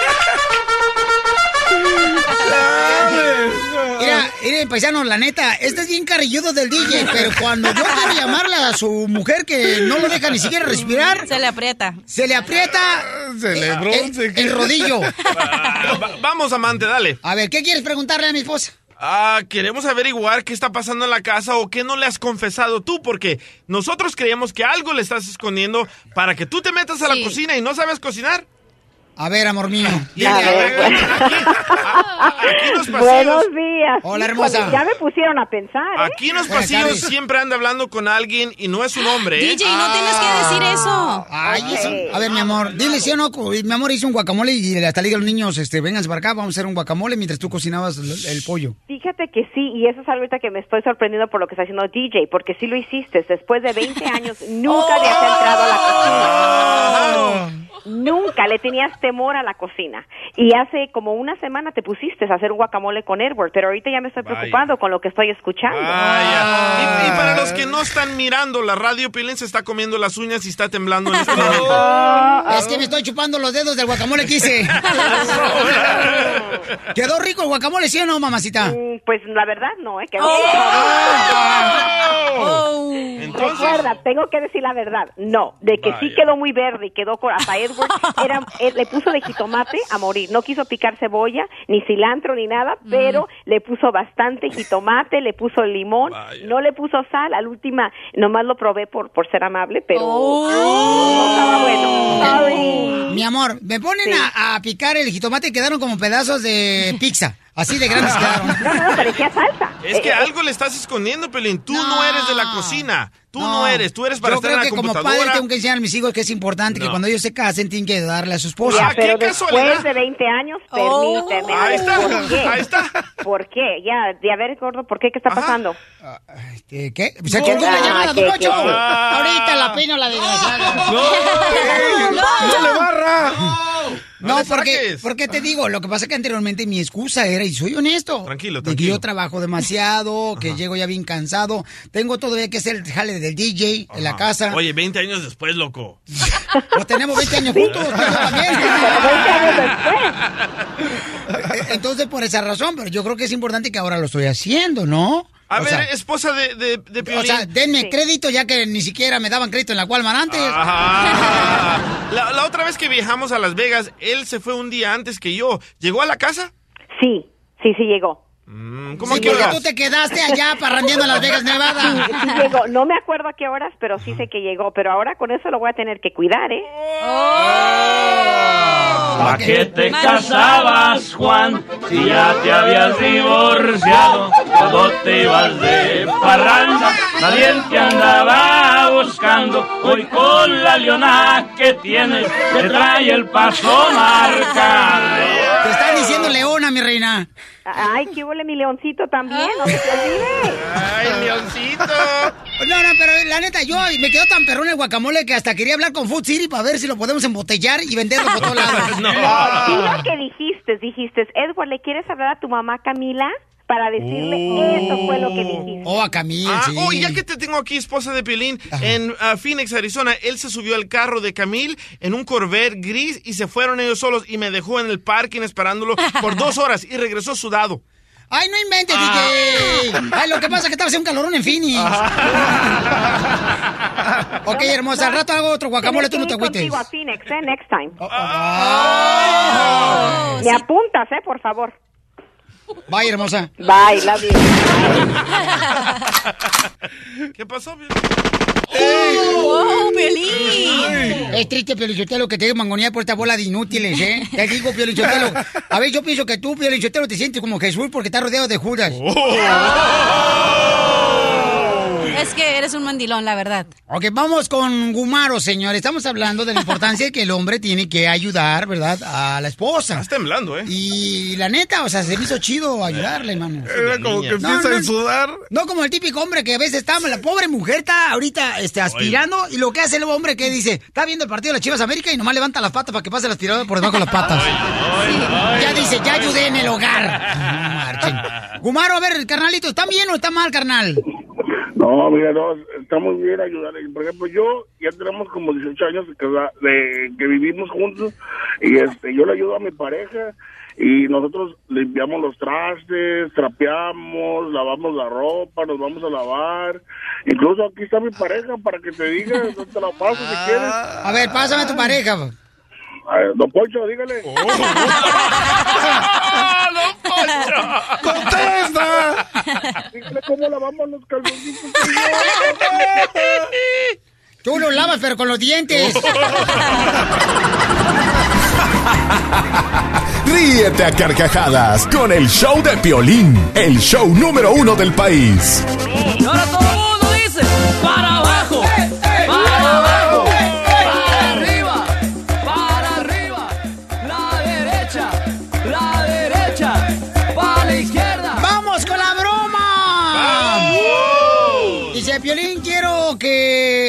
mire, paisano, la neta, este es bien carrilludo del DJ, pero cuando yo quiero llamarle a su mujer que no lo deja ni siquiera respirar, Se le aprieta. se le aprieta Se le eh, bronce. el, el rodillo. Ah, va- vamos, amante, dale. A ver, ¿qué quieres preguntarle a mi esposa? Ah, queremos averiguar qué está pasando en la casa o qué no le has confesado tú, porque nosotros creíamos que algo le estás escondiendo para que tú te metas a la cocina y no sabes cocinar. A ver, amor mío. Ver, bueno. aquí- aquí en los pasillos, Buenos días. Hola, hermosa. Ya me pusieron a pensar. ¿eh? aquí en los Buenas pasillos tardes. siempre anda hablando con alguien y no es un hombre, ¿eh? DJ, no tienes que decir eso. Ay, Ok. eso- A ver, mi amor, dile sí o no. Mi amor hizo un guacamole y hasta le digo a los niños, este, vénganse para acá, vamos a hacer un guacamole mientras tú cocinabas el, el pollo. Fíjate que sí, y eso es algo ahorita que me estoy sorprendiendo por lo que está haciendo DJ, porque sí lo hiciste. Después de 20 años, nunca habías entrado a la cocina. Nunca. le tenías temor a la cocina. Y hace como una semana te pusiste a hacer un guacamole con Edward, pero ahorita ya me estoy Vaya. preocupando con lo que estoy escuchando. Vaya. Y, y para los que no están mirando, la radio Piolín se está comiendo las uñas y está temblando en este momento. Es que me estoy chupando los dedos del guacamole que hice. ¿Quedó rico el guacamole, sí o no, mamacita? Pues la verdad no, ¿eh? Quedó Oh. Recuerda, tengo que decir la verdad. No, de que sí quedó muy verde y quedó con hasta Edward, era, él le puso de jitomate a morir. No quiso picar cebolla, ni cilantro, ni nada, pero le puso bastante jitomate, le puso limón, no le puso sal. Al última, nomás lo probé por, por ser amable, pero no estaba bueno. Mi amor, me ponen a, a picar el jitomate y quedaron como pedazos de pizza. Así de grandes quedaron. No, no, parecía salsa. Es que algo le estás escondiendo, Pelín. Tú no, eres de la cocina. Tú no, eres. Tú eres para Yo estar creo en la que como padre tengo que enseñar a mis hijos que es importante que cuando ellos se casen tienen que darle a su esposa. Ya, pero después de 20 años, permíteme. Ahí está, ¿Por qué? ahí está. ¿Por qué? Ya, de a ver, gordo, ¿por qué? ¿Qué está pasando? ¿Qué? ¿Qué? O sea, que tú le llamas a Don ¿qué, qué? Ahorita la peino la desgraciada. ¡No! ¡No le barra! No, le porque, porque te digo, lo que pasa es que anteriormente mi excusa era, y soy honesto, Tranquilo, de que tranquilo. yo trabajo demasiado, que llego ya bien cansado, tengo todavía que hacer el jale del DJ en la casa, Oye, 20 años después, loco. pues tenemos 20 años juntos, yo también. Entonces, por esa razón, pero yo creo que es importante que ahora lo estoy haciendo, ¿no? A O ver, sea, esposa de, de, de Piolín. o sea, denme crédito ya que ni siquiera me daban crédito en la Walmart antes. La otra vez que viajamos a Las Vegas, él se fue un día antes que yo. ¿Llegó a la casa? Sí, sí, sí llegó. ¿Cómo Sí, que horas? tú te quedaste allá parrandeando en Las Vegas, Nevada. sí llegó. No me acuerdo a qué horas, pero sí sé que llegó. Pero ahora con eso lo voy a tener que cuidar, ¿eh? ¿Para qué te casabas, Juan? Si ya te habías divorciado, todo te ibas de parranda, nadie te andaba buscando. Hoy con la leona que tienes, te trae el paso marcado. Te están diciendo leona, mi reina. Ay, qué huele mi leoncito también, no se te olvide. ¡Ay, leoncito! No, no, pero la neta, yo me quedó tan perrón el guacamole que hasta quería hablar con Food City para ver si lo podemos embotellar y venderlo por todos lados. Sí, lo que dijiste, dijiste, Edward, ¿le quieres hablar a tu mamá Camila? Para decirle, eso fue lo que dijiste. Oh, a Camila, Ah, sí. oh, ya que te tengo aquí, esposa de Piolín, en ah, Phoenix, Arizona, él se subió al carro de Camil en un Corvette gris y se fueron ellos solos y me dejó en el parking esperándolo por dos horas y regresó sudado. Ay, no inventes, DJ. Ay, lo que pasa es que estaba haciendo un calorón en Phoenix. ok, hermosa, al rato hago otro guacamole, tú no te agüites. contigo a Phoenix, ¿eh? Next time. Oh, Me apuntas, ¿eh? Por favor. Bye, hermosa. Bye, love you. ¿Qué pasó? ¡Wow, Piolín! Es triste, Piolichotelo, que te dé mangonía por esta bola de inútiles, ¿eh? Te digo, Piolichotelo. A ver, yo pienso que tú, Piolichotelo, te sientes como Jesús porque estás rodeado de Judas. Es que eres un mandilón, la verdad. Ok, vamos con Gumaro, señor. Estamos hablando de la importancia de que el hombre tiene que ayudar, ¿verdad? A la esposa. Estás temblando, ¿eh? Y la neta, o sea, se me hizo chido ayudarle, hermano. Era como que empieza a sudar. No como el típico hombre que a veces está, la pobre mujer está ahorita este, aspirando y lo que hace el hombre que dice, está viendo el partido de las Chivas América y nomás levanta las patas para que pase el aspirador por debajo de las patas. Ya dice, ya ayudé en el hogar. No marchen. Gumaro, a ver, carnalito, ¿está bien o está mal, carnal? No, mira, no, está muy bien ayudar. Por ejemplo, yo ya tenemos como 18 años de, casa- de que vivimos juntos y este, yo le ayudo a mi pareja y nosotros limpiamos los trastes, trapeamos, lavamos la ropa, nos vamos a lavar. Incluso aquí está mi pareja para que te diga dónde te la paso si quieres. A ver, pásame a tu pareja. A ver, don Poncho, dígale. ¡Contesta! Dígale cómo lavamos los calzoncitos. Tú lo lavas, pero con los dientes. Ríete a carcajadas con el show de Piolín, el show número uno del país. Y ahora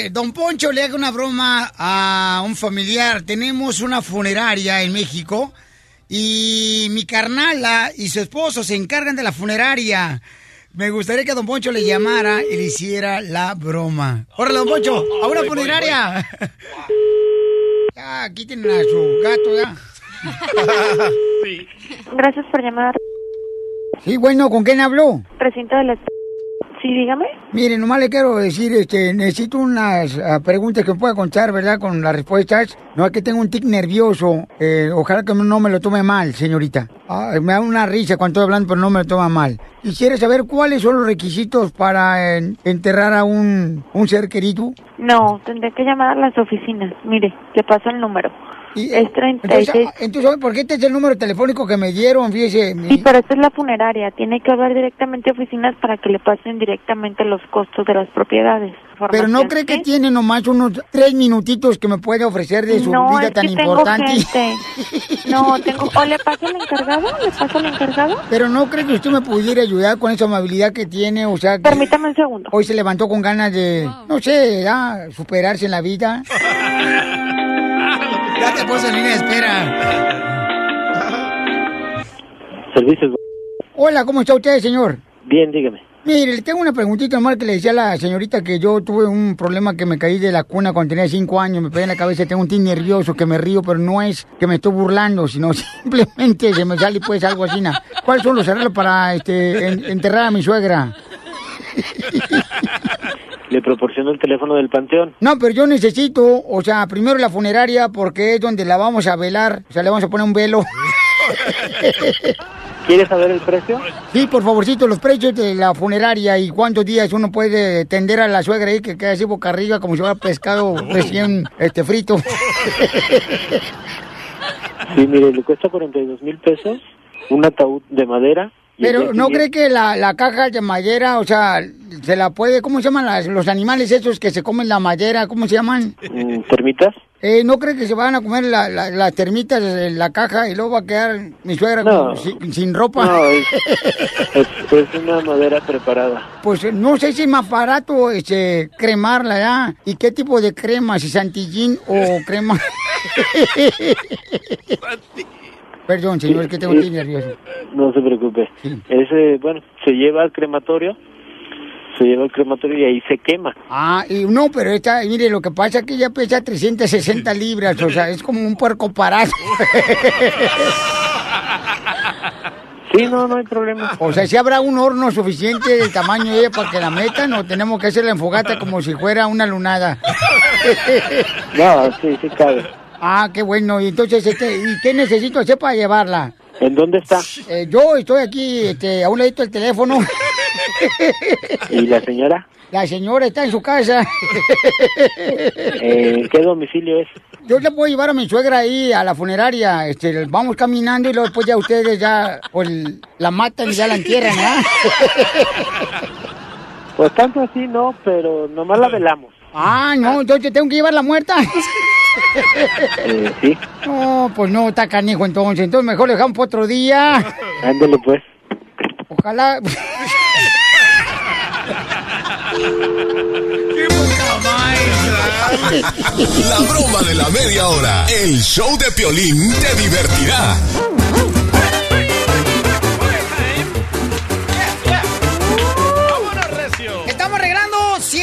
que don Poncho le haga una broma a un familiar. Tenemos una funeraria en México y mi carnala y su esposo se encargan de la funeraria. Me gustaría que don Poncho le llamara y le hiciera la broma. ¡Órale, don Poncho! ¡A una funeraria! Ya, quiten a su gato, ya. Gracias por llamar. Sí, bueno, ¿con quién habló? Recinto del Estado. Sí, dígame. Mire, nomás le quiero decir, este, necesito unas ah, preguntas que me pueda contar, ¿verdad? Con las respuestas. No es que tengo un tic nervioso. Eh, ojalá que no me lo tome mal, señorita. Ah, me da una risa cuando estoy hablando, pero no me lo toma mal. Quisiera saber cuáles son los requisitos para en- enterrar a un, un ser querido. No, tendré que llamar a las oficinas. Mire, le paso el número. Es 36. Entonces, ah, entonces, ¿sabe ¿por qué este es el número telefónico que me dieron? Fíjese. mi- Sí, pero esta es la funeraria. Tiene que hablar directamente a oficinas para que le pasen directamente los costos de las propiedades. Pero no cree que ¿sí? tiene nomás unos tres minutitos que me puede ofrecer de su no, vida es tan que tengo importante. gente. No, tengo... ¿O le paso el encargado? ¿Le paso el encargado? Pero no cree que usted me pudiera ayudar con esa amabilidad que tiene, o sea, que Permítame un segundo. hoy se levantó con ganas de, no sé, superarse en la vida. ya te puse en línea de espera. Servicios. Hola, ¿cómo está usted, señor? Bien, dígame. Mire, le tengo una preguntita nomás que le decía a la señorita que yo tuve un problema que me caí de la cuna cuando tenía cinco años, me pegué en la cabeza, tengo un tic nervioso que me río, pero no es que me estoy burlando, sino simplemente se me sale pues algo así. na. ¿Cuáles son los arreglos para este, en- enterrar a mi suegra? Le proporciono el teléfono del panteón. No, pero yo necesito, o sea, primero la funeraria porque es donde la vamos a velar, o sea, le vamos a poner un velo. ¿Quiere saber el precio? Sí, por favorcito, los precios de la funeraria y cuántos días uno puede tender a la suegra ahí que queda así boca arriba como si fuera pescado recién este frito. Sí, mire, le cuesta 42 mil pesos, un ataúd de madera. Pero ¿no cree que la, la caja de madera, o sea, se la puede, ¿cómo se llaman las- los animales esos que se comen la madera? ¿Cómo se llaman? Mm, ¿Termitas? Eh, ¿No cree que se van a comer la- la- las termitas en la caja y luego va a quedar mi suegra No. sin, sin ropa? No, es, es, es una madera preparada. Pues no sé si es más barato este, cremarla, ¿ya? ¿Y qué tipo de crema? ¿Si santillín o crema? Perdón, señor, que tengo nervioso. No se preocupe. Ese, bueno, se lleva al crematorio, se lleva al crematorio y ahí se quema. Ah, y no, pero esta, mire, lo que pasa es que ella pesa 360 libras, o sea, es como un puerco parado. Sí, no, no hay problema. O sea, si habrá un horno suficiente del tamaño de ella para que la metan o tenemos que hacerla en fogata como si fuera una lunada. No, sí, sí cabe. Ah, qué bueno. Y entonces, este, ¿y qué necesito hacer para llevarla? ¿En dónde está? Eh, yo estoy aquí, este, a un ladito del teléfono. ¿Y la señora? La señora está en su casa. Eh, ¿Qué domicilio es? Yo le puedo llevar a mi suegra ahí a la funeraria. Este, vamos caminando y luego después ya ustedes ya pues, la matan y ya la entierran, ¿ah? Pues tanto así no, pero nomás la velamos. Ah, no, entonces tengo que llevarla muerta. Eh, sí, No, pues no, está canijo entonces. Entonces mejor le dejamos para otro día. ándale pues. Ojalá. La broma de la media hora. El show de Piolín te divertirá.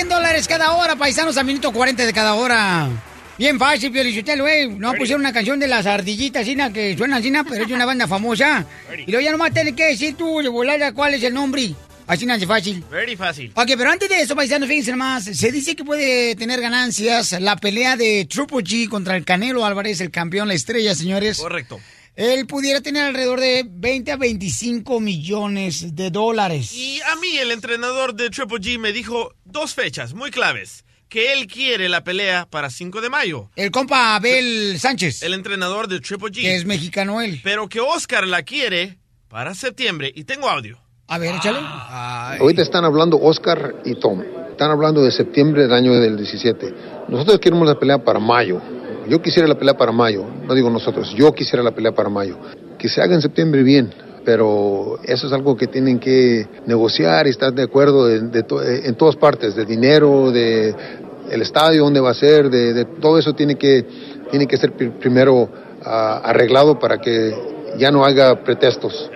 100 dólares cada hora, paisanos, a minuto 40 de cada hora. Bien fácil, Piolichotelo, eh. No pusieron una canción de las ardillitas, Sina, que suena Sina, pero es de una banda famosa. Y luego ya nomás tienes que decir tú, de volada, cuál es el nombre. Así nace fácil. Very fácil. Ok, pero antes de eso, paisanos, fíjense más. Se dice que puede tener ganancias la pelea de Triple G contra el Canelo Álvarez, el campeón, la estrella, señores. Correcto. Él pudiera tener alrededor de 20 a 25 millones de dólares. Y a mí el entrenador de Triple G me dijo dos fechas muy claves. Que él quiere la pelea para 5 de mayo. El compa Abel Sánchez. El entrenador de Triple G. Que es mexicano él. Pero que Oscar la quiere para septiembre. Y tengo audio. A ver, échale. Ahorita están hablando Oscar y Tom. Están hablando de septiembre del año del 17. Nosotros queremos la pelea para mayo. Yo quisiera la pelea para mayo. No digo nosotros. Yo quisiera la pelea para mayo. Que se haga en septiembre bien. Pero eso es algo que tienen que negociar y estar de acuerdo en, de to- en todas partes. De dinero, de el estadio, dónde va a ser, de, de todo eso tiene que, tiene que ser pri- primero ah, arreglado para que ya no haga pretextos.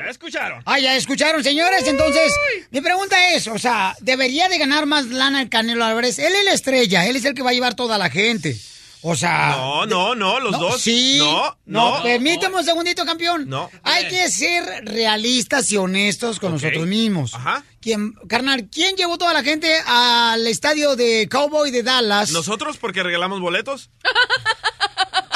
Ah, ya escucharon, señores. Entonces, mi pregunta es, o sea, ¿debería de ganar más lana el Canelo Álvarez? Él es la estrella, él es el que va a llevar toda la gente. O sea... No, no, no, los dos. Sí. No, No, no. permíteme un segundito, campeón. No. Hay que ser realistas y honestos con nosotros mismos. Ajá. ¿Quién, carnal, ¿quién llevó toda la gente al estadio de Cowboy de Dallas? ¿Nosotros porque regalamos boletos?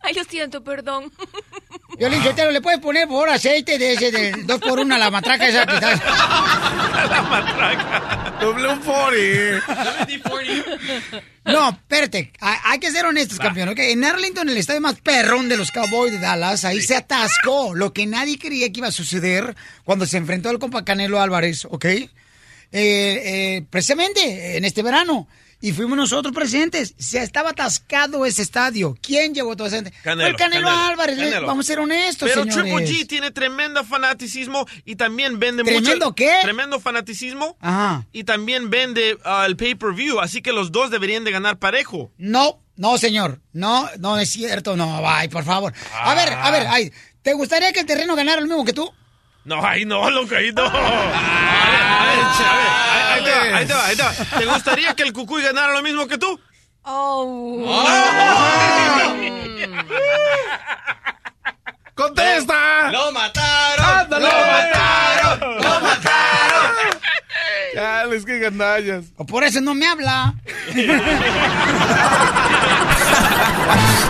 Ay, lo siento, perdón. Violín, Sotelo, ¿le puedes poner por aceite de ese del 2 por 1 a la matraca esa que está? la matraca. W40. No, espérate, hay, que ser honestos, campeón. ¿ok? En Arlington, el estadio más perrón de los Cowboys de Dallas, ahí se atascó. Lo que nadie creía que iba a suceder cuando se enfrentó al compa Canelo Álvarez, ¿ok? Eh, eh, precisamente en este verano. Y fuimos nosotros presentes. Se estaba atascado ese estadio. ¿Quién llevó toda esa gente? Fue el Canelo, Álvarez. Canelo. Vamos a ser honestos, Pero señores. Triple G tiene tremendo fanaticismo y también vende ¿Tremendo mucho. qué? Tremendo fanaticismo. Ajá. Y también vende ah, el pay-per-view. Así que los dos deberían de ganar parejo. No, no, señor. No, no es cierto. No, ay, por favor. A ver, a ver, ay. ¿Te gustaría que el terreno ganara lo mismo que tú? No, ahí no, loco, ahí no. A ver, a ver, a ver, ahí- te va, ahí te va, ahí te va. ¿Te gustaría que el Cucuy ganara lo mismo que tú? Oh. ¡Contesta! ¡Lo mataron! ¡Ándale! ¡Lo mataron! Chales, qué gandallas. Por eso no me habla.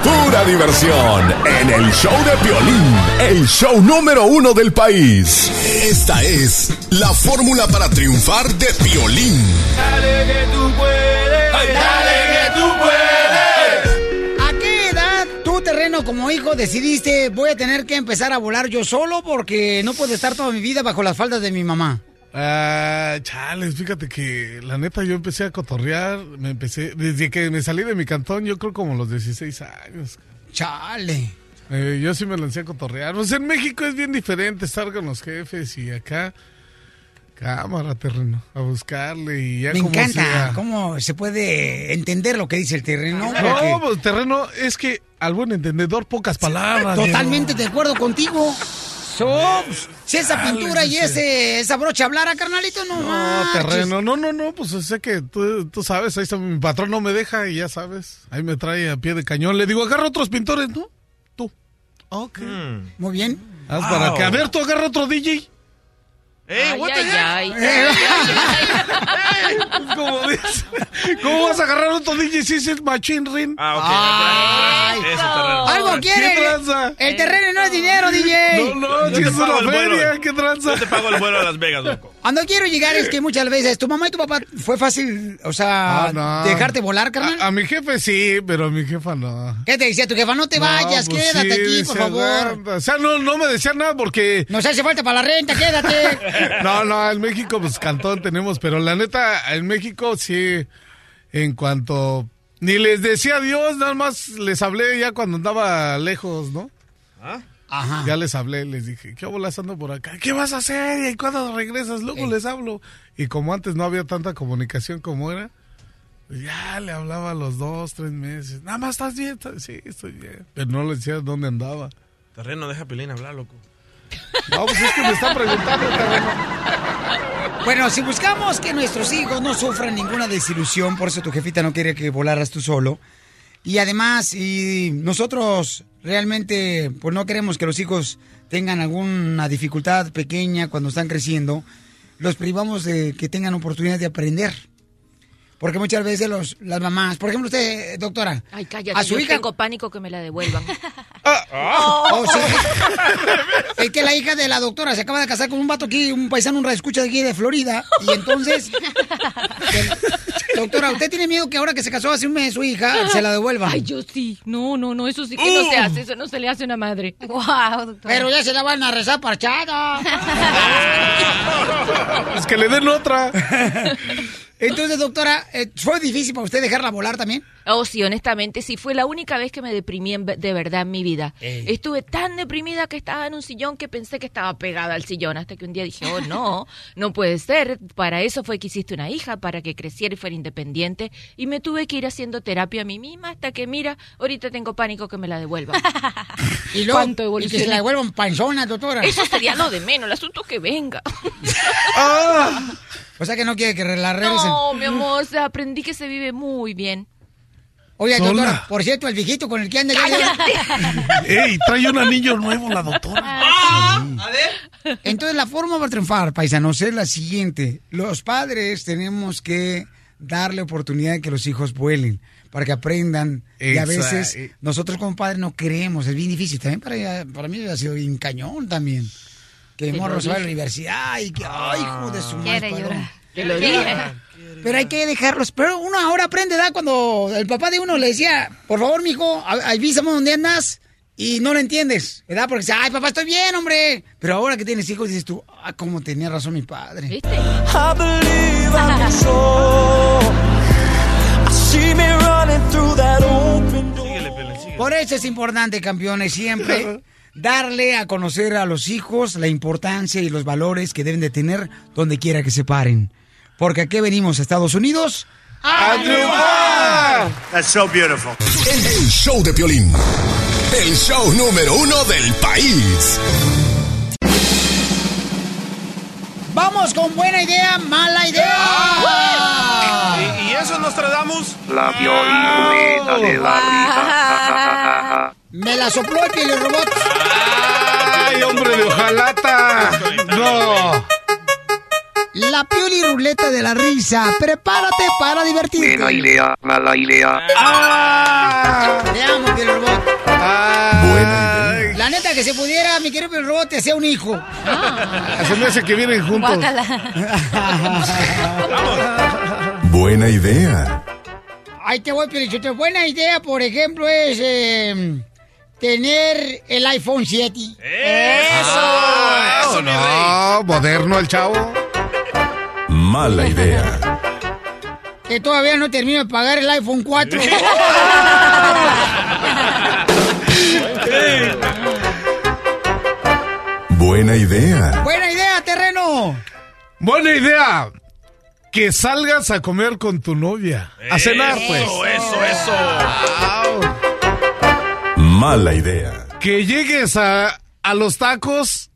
Pura diversión en el show de Piolín, el show número uno del país. Esta es la fórmula para triunfar de Piolín. Dale que tú puedes. Dale que tú puedes. ¿A qué edad tú, terreno, como hijo, decidiste voy a tener que empezar a volar yo solo porque no puedo estar toda mi vida bajo las faldas de mi mamá? Ah, chales, fíjate que la neta yo empecé a cotorrear, me empecé, desde que me salí de mi cantón, yo creo como a los 16 años. Chale. Eh, yo sí me lancé a cotorrear. Pues en México es bien diferente estar con los jefes y acá, cámara, terreno, a buscarle y ya Me como encanta sea. cómo se puede entender lo que dice el terreno. No, porque pues terreno, es que al buen entendedor pocas palabras. Totalmente de acuerdo contigo. So, si esa pintura y ese, esa brocha hablara, carnalito, no, No, terreno, no, no, no, pues sé que tú, tú sabes, ahí está, mi patrón no me deja y ya sabes, ahí me trae a pie de cañón. Le digo, agarra otros pintores, ¿no? Tú. Ok. Muy bien. Haz para que, a ver, tú agarra otro DJ. ¡Eh, what the ay, heck? ay. ¿Cómo, vas a agarrar otro DJ si es Machine Ring? Ah, ok, eso, terreno. Algo ¿Qué quiere. tranza? El terreno no es dinero, DJ. No, no, si es una feria, ¿qué tranza? Yo te pago el vuelo a Las Vegas, loco. A donde quiero llegar es que muchas veces tu mamá y tu papá fue fácil, o sea, Ah, no. dejarte volar, carnal. A, a mi jefe sí, pero a mi jefa no. ¿Qué te decía tu jefa? No te No, vayas, pues quédate sí, aquí, por decía, favor. O sea, no, no me decía nada porque... Nos hace falta para la renta, quédate. No, no, en México pues cantón tenemos, pero la neta, en México sí, en cuanto... Ni les decía adiós, nada más les hablé ya cuando andaba lejos, ¿no? Ajá. Ya les hablé, les dije, ¿qué bolas ando por acá? ¿Qué vas a hacer? ¿Y cuándo regresas? Luego les hablo. Y como antes no había tanta comunicación como era, ya le hablaba a los dos, tres meses. Nada más estás bien, ¿Estás- sí, estoy bien. Pero no le decía dónde andaba. Terreno, deja a Pelín hablar, loco. No, pues es que me están preguntando, terreno. Bueno, si buscamos que nuestros hijos no sufran ninguna desilusión, por eso tu jefita no quería que volaras tú solo. Y además, si nosotros realmente pues no queremos que los hijos tengan alguna dificultad pequeña cuando están creciendo, los privamos de que tengan oportunidad de aprender. Porque muchas veces los, las mamás, por ejemplo usted, doctora, Ay, cállate, a su yo hija... tengo pánico que me la devuelvan. Oh, sí. Es que la hija de la doctora se acaba de casar con un vato aquí, un paisano, un escucha de aquí de Florida. Y entonces, doctora, ¿usted tiene miedo que ahora que se casó hace un mes su hija se la devuelva? Ay, yo sí. No, no, no, eso sí que no se hace, eso no se le hace a una madre. Wow, doctora. Pero ya se la van a rezar parchada. Es que le den otra. Entonces, doctora, eh, ¿fue difícil para usted dejarla volar también? Oh, sí, honestamente, sí, fue la única vez que me deprimí en de verdad en mi vida. Ey. Estuve tan deprimida que estaba en un sillón que pensé que estaba pegada al sillón, hasta que un día dije, oh, no, no puede ser, para eso fue que hiciste una hija, para que creciera y fuera independiente, y me tuve que ir haciendo terapia a mí misma hasta que, mira, ahorita tengo pánico que me la devuelvan. Y luego, ¿Cuánto y que se la devuelvan panzona, doctora. Eso sería lo de menos, el asunto es que venga. O sea que no quiere que la regresen. No, mi amor, o sea, aprendí que se vive muy bien. Oye, Sola. doctora, por cierto, el viejito con el que anda ya... Ey, trae un anillo nuevo la doctora. Ah, Entonces la forma para triunfar, paisanos, es la siguiente. Los padres tenemos que darle oportunidad de que los hijos vuelen para que aprendan. Y a veces nosotros como padres no queremos, es bien difícil. También para, para mí ha sido bien cañón también. Que el Te morro lo se va a la universidad y que, ay, hijo de su Quiere madre. llorar. paloma. Te lo dije. Pero hay que dejarlos. Pero uno ahora aprende, ¿da? Cuando el papá de uno le decía, por favor, mijo, a- avísame dónde andas. Y no lo entiendes, ¿verdad? Porque dice, ay, papá, estoy bien, hombre. Pero ahora que tienes hijos, dices tú, ah, cómo tenía razón mi padre. Door. Por eso es importante, campeones, siempre darle a conocer a los hijos la importancia y los valores que deben de tener donde quiera que se paren. Porque aquí venimos a Estados Unidos ¡A triunfar! That's so beautiful. El show de Piolín. El show número uno del país. Vamos con buena idea, mala idea. ¿Y, y eso nos tratamos? La violina de la risa. Me la sopló el pielirrobot. ¡Ay, hombre de hojalata! ¡No! La pioli ruleta de la risa. Prepárate para divertirte. Buena idea, mala idea. Te amo, pielirrobot. La neta, que se pudiera, mi querido pielirrobot, te hacía un hijo. Se me hace que vienen juntos. Buena idea. Ahí te voy, Pielichotelo. Buena idea, por ejemplo, es eh, tener el iPhone 7. ¡Eso! no, moderno el chavo. Mala idea. Que todavía no termino de pagar el iPhone 4. Buena idea. Buena idea, terreno. Buena idea. Que salgas a comer con tu novia. A cenar, pues. Eso, eso, eso. Mala idea. Que llegues a, a los tacos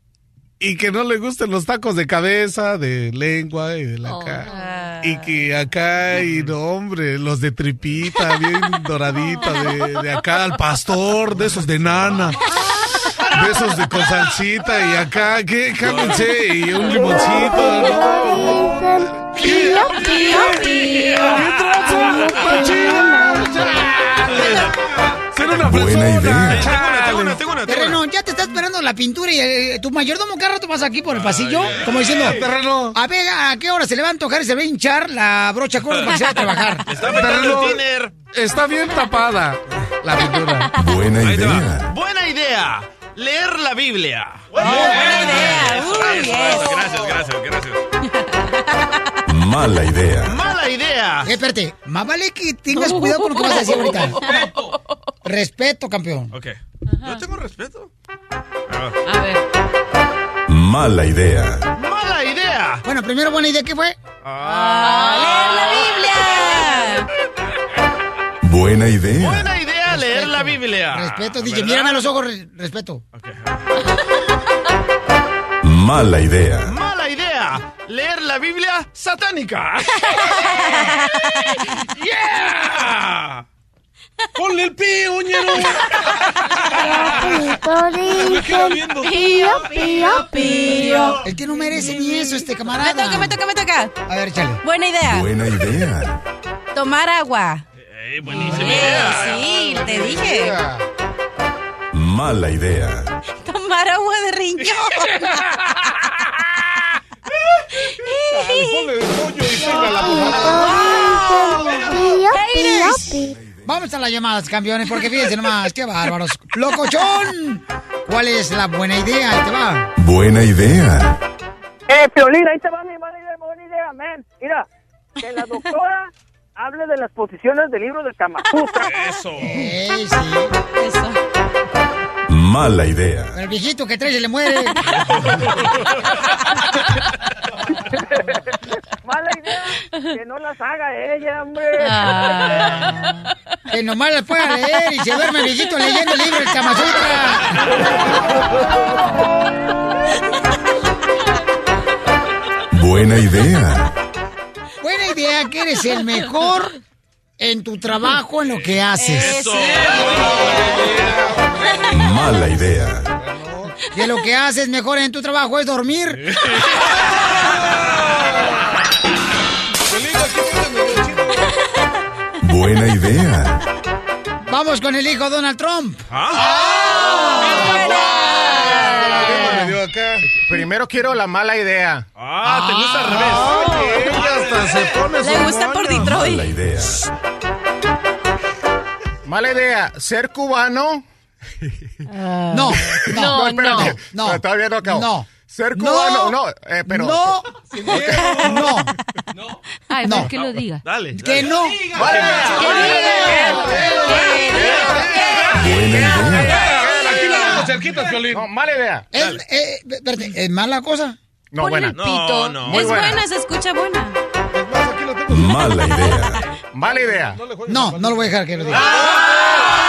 y que no le gusten los tacos de cabeza, de lengua y de la cara. Y que acá, y no, hombre, los de tripita, bien doradita, de, de acá al pastor, de esos de nana. De esos de con salsita y acá, ¿qué? Cálmense, y un limoncito, ¿no? Pío, pío, pío. Ser una Buena idea. Tengo una, tengo una, tengo Terreno, ya te está esperando la pintura y eh, tu mayordomo cada rato pasa aquí por el pasillo, como diciendo, Terreno. a ver, ¿a qué hora se le va a antojar y se va a hinchar la brocha corta para que se a trabajar? Está dinner. Está bien tapada la pintura. Buena idea. Buena idea. Leer la Biblia. Buena idea. Eso, Uy, eso, yes. eso. Gracias, gracias, gracias. Mala idea. Mala idea. Eh, espérate, más vale que tengas cuidado con lo que vas a decir ahorita. Respeto, campeón. Ok. Yo tengo respeto. A ver. Mala idea. Mala idea. Bueno, primero buena idea, ¿qué fue? ¡Leer la Biblia! Buena idea. Buena idea leer la Biblia. Respeto, DJ, ¿Verdad? mírame a los ojos, re- respeto. Mala idea. Mala idea. Leer la Biblia satánica. ¡Yeah! ¡Ponle el pie, oñero! Pío, pío, pío. El que no merece ni eso, este Me camarada. toca, me toca, me toca. A ver, échale. Buena idea. Buena idea. Tomar agua. Ey, buenísima Eh, idea. sí, te dije. Mala idea. Tomar agua de riñón. Ponle el pollo y. Vamos a las llamadas, campeones, porque fíjense nomás, qué bárbaros. ¡Locochón! ¿Cuál es la buena idea? Ahí te va. Buena idea. Eh, Piolín, ahí te va mi buena idea, buena idea, man. Mira, que la doctora hable de las posiciones del libro del Kama Sutra. Eso. Eso. Mala idea. El viejito que trae se le muere. Mala idea, que no las haga ella, hombre. Ah. Que nomás las pueda leer y se duerme el viejito leyendo el libro del Kama Buena idea. Que eres el mejor en tu trabajo, en lo que haces. Mala idea. Que lo que haces mejor en tu trabajo es dormir. Buena idea. Vamos con el hijo Donald Trump. Primero quiero la mala idea. Ah, te gusta al revés. Ella hasta se pone Le gusta por. Detroit. Mala idea. Mala idea, ser cubano. No, no, no, espérate. no, no. Todavía no acabo. No. Ser No. cubano, no, eh, pero. No, no, Ay, No. no. que lo diga. Dale. que no. Buena idea. Aquí lo tengo cerquita, Piolín. No, mala idea. Es, eh, espérate, ¿es mala cosa? No, Ponle buena. el pito. No, no. Muy es buena. buena. se escucha buena. Mala idea. Mala idea. No, no lo voy a dejar que lo diga. ¿Qué?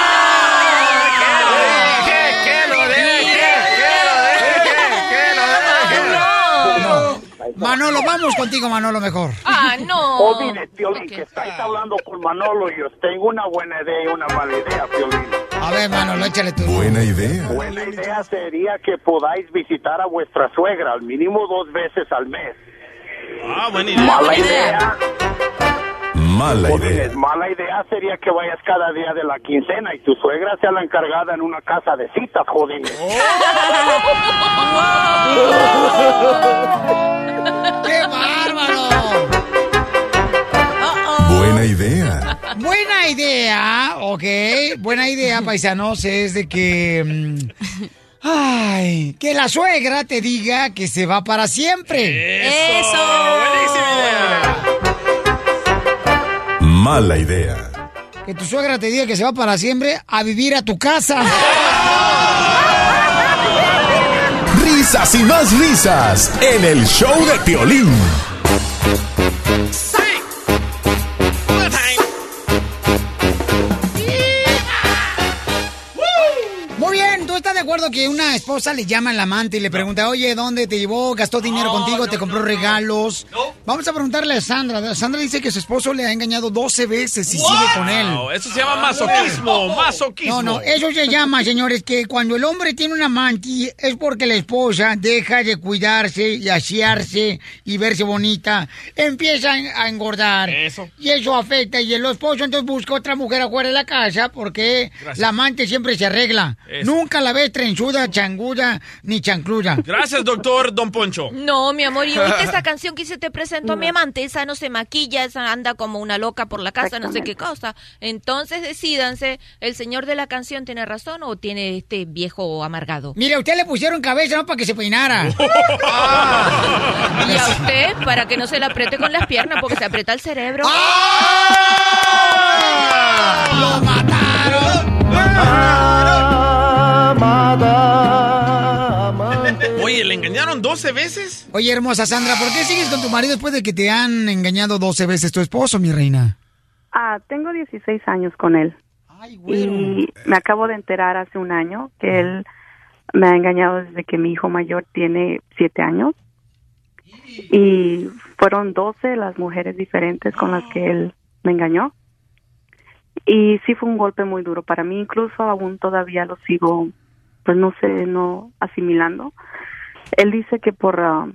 Manolo, vamos contigo, Manolo, mejor. Ah, no. Oh, mire, Piolín, que estáis hablando con Manolo y os tengo una buena idea y una mala idea, Piolín. A ver, Manolo, échale tú. Buena idea. Buena idea sería que podáis visitar a vuestra suegra al mínimo dos veces al mes. Ah, buena idea. Mala idea. Mala idea. mala idea sería que vayas cada día de la quincena y tu suegra sea la encargada en una casa de citas, jodines. ¡Qué bárbaro! Buena idea. Buena idea, ok. Buena idea, paisanos, es de que. mm, Ay, que la suegra te diga que se va para siempre. Eso. Buenísima idea. Mala idea. Que tu suegra te diga que se va para siempre a vivir a tu casa. Risas y más risas en el show de Piolín. Acuerdo que una esposa le llama al amante y le pregunta, oye, ¿dónde te llevó? ¿Gastó dinero contigo? ¿Te compró regalos? Vamos a preguntarle a Sandra. Sandra dice que su esposo le ha engañado 12 veces y sigue con él. Wow, Eso se llama masoquismo. Masoquismo. No, no, eso se llama, señores, que cuando el hombre tiene un amante es porque la esposa deja de cuidarse y asearse y verse bonita. Empieza a engordar. Eso. Y eso afecta. Y el esposo entonces busca otra mujer afuera de la casa porque Gracias. la amante siempre se arregla. Eso. Nunca la ves trenzuda, changuda ni chancluda. Gracias, doctor Don Poncho. No, mi amor, y oíste esa canción que hice te presento a mi amante, esa no se maquilla, esa anda como una loca por la casa, no sé qué cosa. Entonces decídanse, ¿el señor de la canción tiene razón o tiene este viejo amargado? Mire, a usted le pusieron cabeza no para que se peinara. Y a usted, para que no se le apriete con las piernas, porque se aprieta el cerebro. ¡Lo mataron! Oye, ¿le engañaron 12 veces? Oye, hermosa Sandra, ¿por qué sigues con tu marido después de que te han engañado 12 veces tu esposo, mi reina? Ah, tengo 16 años con él. y me acabo de enterar hace un año que él me ha engañado desde que mi hijo mayor tiene 7 años. Y fueron 12 las mujeres diferentes con las que él me engañó. Y sí fue un golpe muy duro para mí, incluso aún todavía lo sigo, pues no sé, no asimilando. Él dice que por, ah,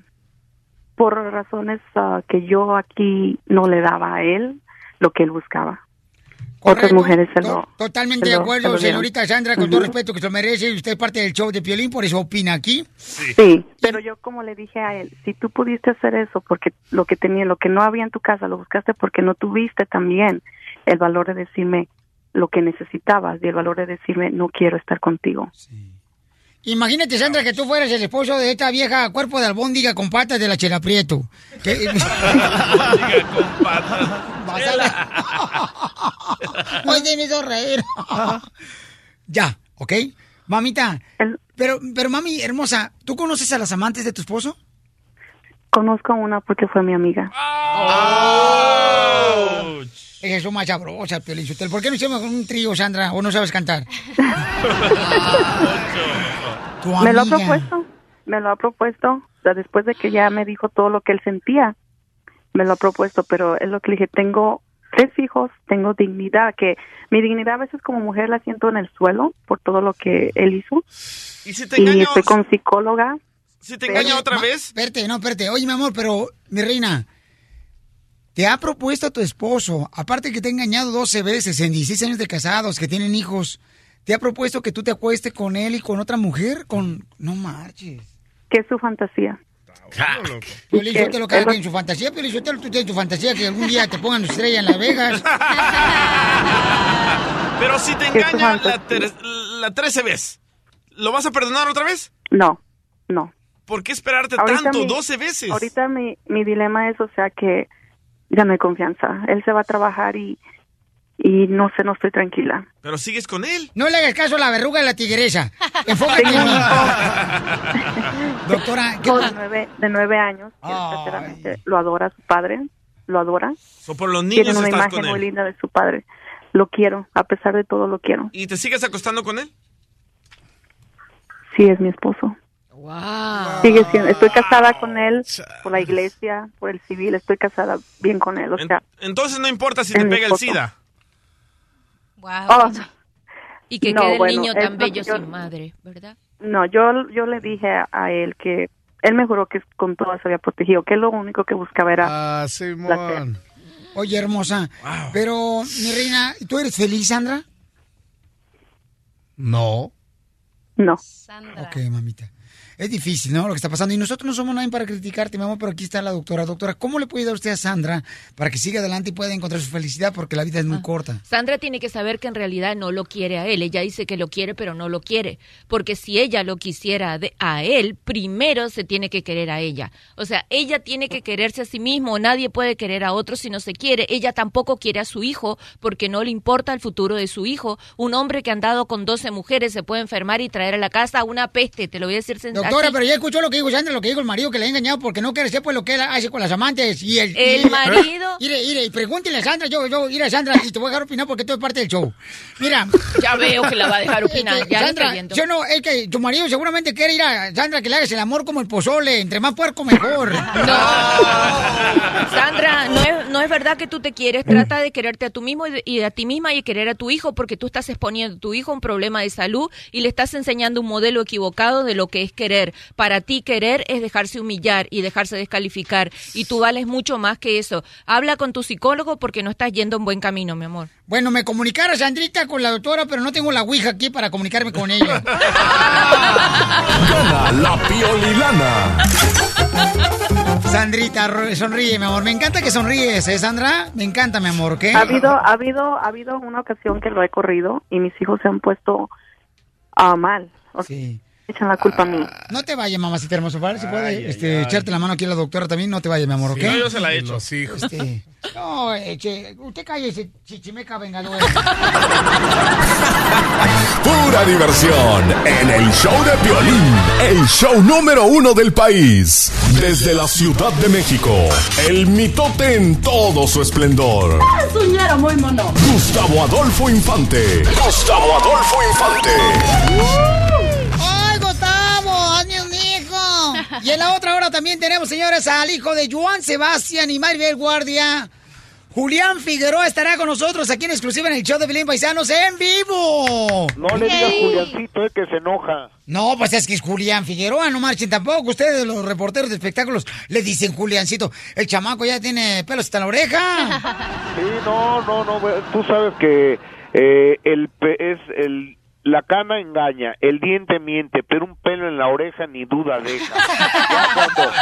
por razones ah, que yo aquí no le daba a él lo que él buscaba. Otras mujeres se lo... Totalmente se de lo- acuerdo, señorita Sandra, con todo Ujú. respeto que se lo merece. y Usted es parte del show de Piolín, por eso opina aquí. Sí, pero yo como le dije a él, si tú pudiste hacer eso porque lo que tenía, lo que no había en tu casa, lo buscaste porque no tuviste también el valor de decirme lo que necesitabas y el valor de decirme no quiero estar contigo. Imagínate, Sandra, que tú fueras el esposo de esta vieja cuerpo de albóndiga con patas de la Chela Prieto. Que- Vas a ver. Hoy te me hizo reír. ya, ¿ok? Mamita. Pero, pero mami, hermosa, ¿tú conoces a las amantes de tu esposo? Conozco a una porque fue mi amiga. Esa es más sabrosa, Piolín Sotelo. ¿Por qué no hicimos un trío, Sandra? ¿O no sabes cantar? Tu Me lo ha propuesto, me lo ha propuesto. O sea, después de que ya me dijo todo lo que él sentía, me lo ha propuesto, pero es lo que le dije, tengo tres hijos, tengo dignidad, que mi dignidad a veces como mujer la siento en el suelo por todo lo que él hizo. ¿Y si te Y engañó? estoy con psicóloga. ¿Si te engañó otra vez? Espérate, no, espérate. Oye, mi amor, pero, mi reina, te ha propuesto tu esposo, aparte que te ha engañado 12 veces en 16 años de casados, que tienen hijos, te ha propuesto que tú te acuestes con él y con otra mujer, con... No marches. que es su fantasía. Piolín que- Sotelo, cada quien en su fantasía, Piolín Sotelo, tú tienes tu fantasía que algún día te pongan estrella en Las Vegas. Pero si te Es engaña fantasía. la, ter- la 13 vez, ¿lo vas a perdonar otra vez? No, no. ¿Por qué esperarte Ahorita tanto? mi- 12 veces. Ahorita mi, mi dilema es, o sea, que ya no hay confianza. Él se va a trabajar y, y no sé, no estoy tranquila. Pero sigues con él. No le hagas caso a la verruga de la tigresa. Enfócate en mí. Doctora, ¿qué de nueve, de nueve años, que lo adora su padre, lo adora. So, por los niños Tiene una estás imagen con muy linda de su padre. Lo quiero, a pesar de todo lo quiero. ¿Y te sigues acostando con él? Sí, es mi esposo. Sigue siendo, estoy casada con él por la iglesia, por el civil, estoy casada bien con él, o sea, Entonces no importa si te pega el. SIDA. oh, Y que No, quede el bueno, niño tan bello yo- sin madre, ¿verdad? no, yo, yo le dije a, a él que él me juró que con todo se había protegido, que lo único que buscaba era Ah, Simón. Oye, hermosa, pero, mi reina, ¿tú eres feliz, Sandra? No. No. Ok, mamita. Es difícil, ¿no? Lo que está pasando. Y nosotros no somos nadie para criticarte, mi amor, pero aquí está la doctora. Doctora, ¿cómo le puede dar usted a Sandra para que siga adelante y pueda encontrar su felicidad? Porque la vida es muy Ah. corta. Sandra tiene que saber que en realidad no lo quiere a él. Ella dice que lo quiere, pero no lo quiere. Porque si ella lo quisiera de- a él, primero se tiene que querer a ella. O sea, ella tiene que quererse a sí mismo. Nadie puede querer a otro si no se quiere. Ella tampoco quiere a su hijo porque no le importa el futuro de su hijo. Un hombre que ha andado con 12 mujeres se puede enfermar y traer a la casa una peste. Te lo voy a decir sen- Doctora, así. pero ya escuchó lo que dijo Sandra, lo que dijo el marido que le ha engañado porque no quiere ser pues lo que él hace con las amantes. Y el, El y- marido- Mire, mire, y pregúntele a Sandra, yo, yo, mira Sandra, y te voy a dejar opinar porque tú eres parte del show. Mira. Ya veo que la va a dejar opinar, Este, ya Sandra, yo no, es que tu marido seguramente quiere ir a Sandra que le hagas el amor como el pozole, entre más puerco mejor. Sandra, no es, no es verdad que tú te quieres. Trata de quererte a tú mismo y, a ti misma y querer a tu hijo porque tú estás exponiendo a tu hijo a un problema de salud y le estás enseñando un modelo equivocado de lo que es querer. Para ti querer es dejarse humillar y dejarse descalificar y tú vales mucho más que eso. Habla con tu psicólogo porque no estás yendo en buen camino, mi amor. Bueno, me comunicara Sandrita con la doctora, pero no tengo la ouija aquí para comunicarme con ella. Gana la piolilana. Sandrita, sonríe, mi amor. Me encanta que sonríes, ¿eh, Sandra? Me encanta, mi amor, ¿ok? Ha habido, ha habido, ha habido una ocasión que lo he corrido y mis hijos se han puesto ah, mal. O sea, echan la culpa a mí. No te vayas, mamacita hermosa. ¿vale? Si puede este, echarte la mano aquí a la doctora también, no te vayas, mi amor, ¿ok? No, yo se la echo. Los hijos. Este, no, eh, che, usted cállese, chichimeca vengadora. Pura diversión en el show de violín, el show número uno del país. Desde la Ciudad de México, el mitote en todo su esplendor. Muy mono. Gustavo Adolfo Infante. Gustavo Adolfo Infante. Y en la otra hora también tenemos, señores, al hijo de Joan Sebastián y Maribel Guardia. Julián Figueroa estará con nosotros aquí en exclusiva en el show de Belén Paisanos en vivo. No le digas Juliancito, es que se enoja. No, pues es que es Julián Figueroa, no marchen tampoco. Ustedes, los reporteros de espectáculos, le dicen Juliancito. El chamaco ya tiene pelos hasta la oreja. Sí, no, no, no, tú sabes que eh, el es el la cana engaña, el diente miente, pero un pelo en la oreja ni duda deja. Ya cuando,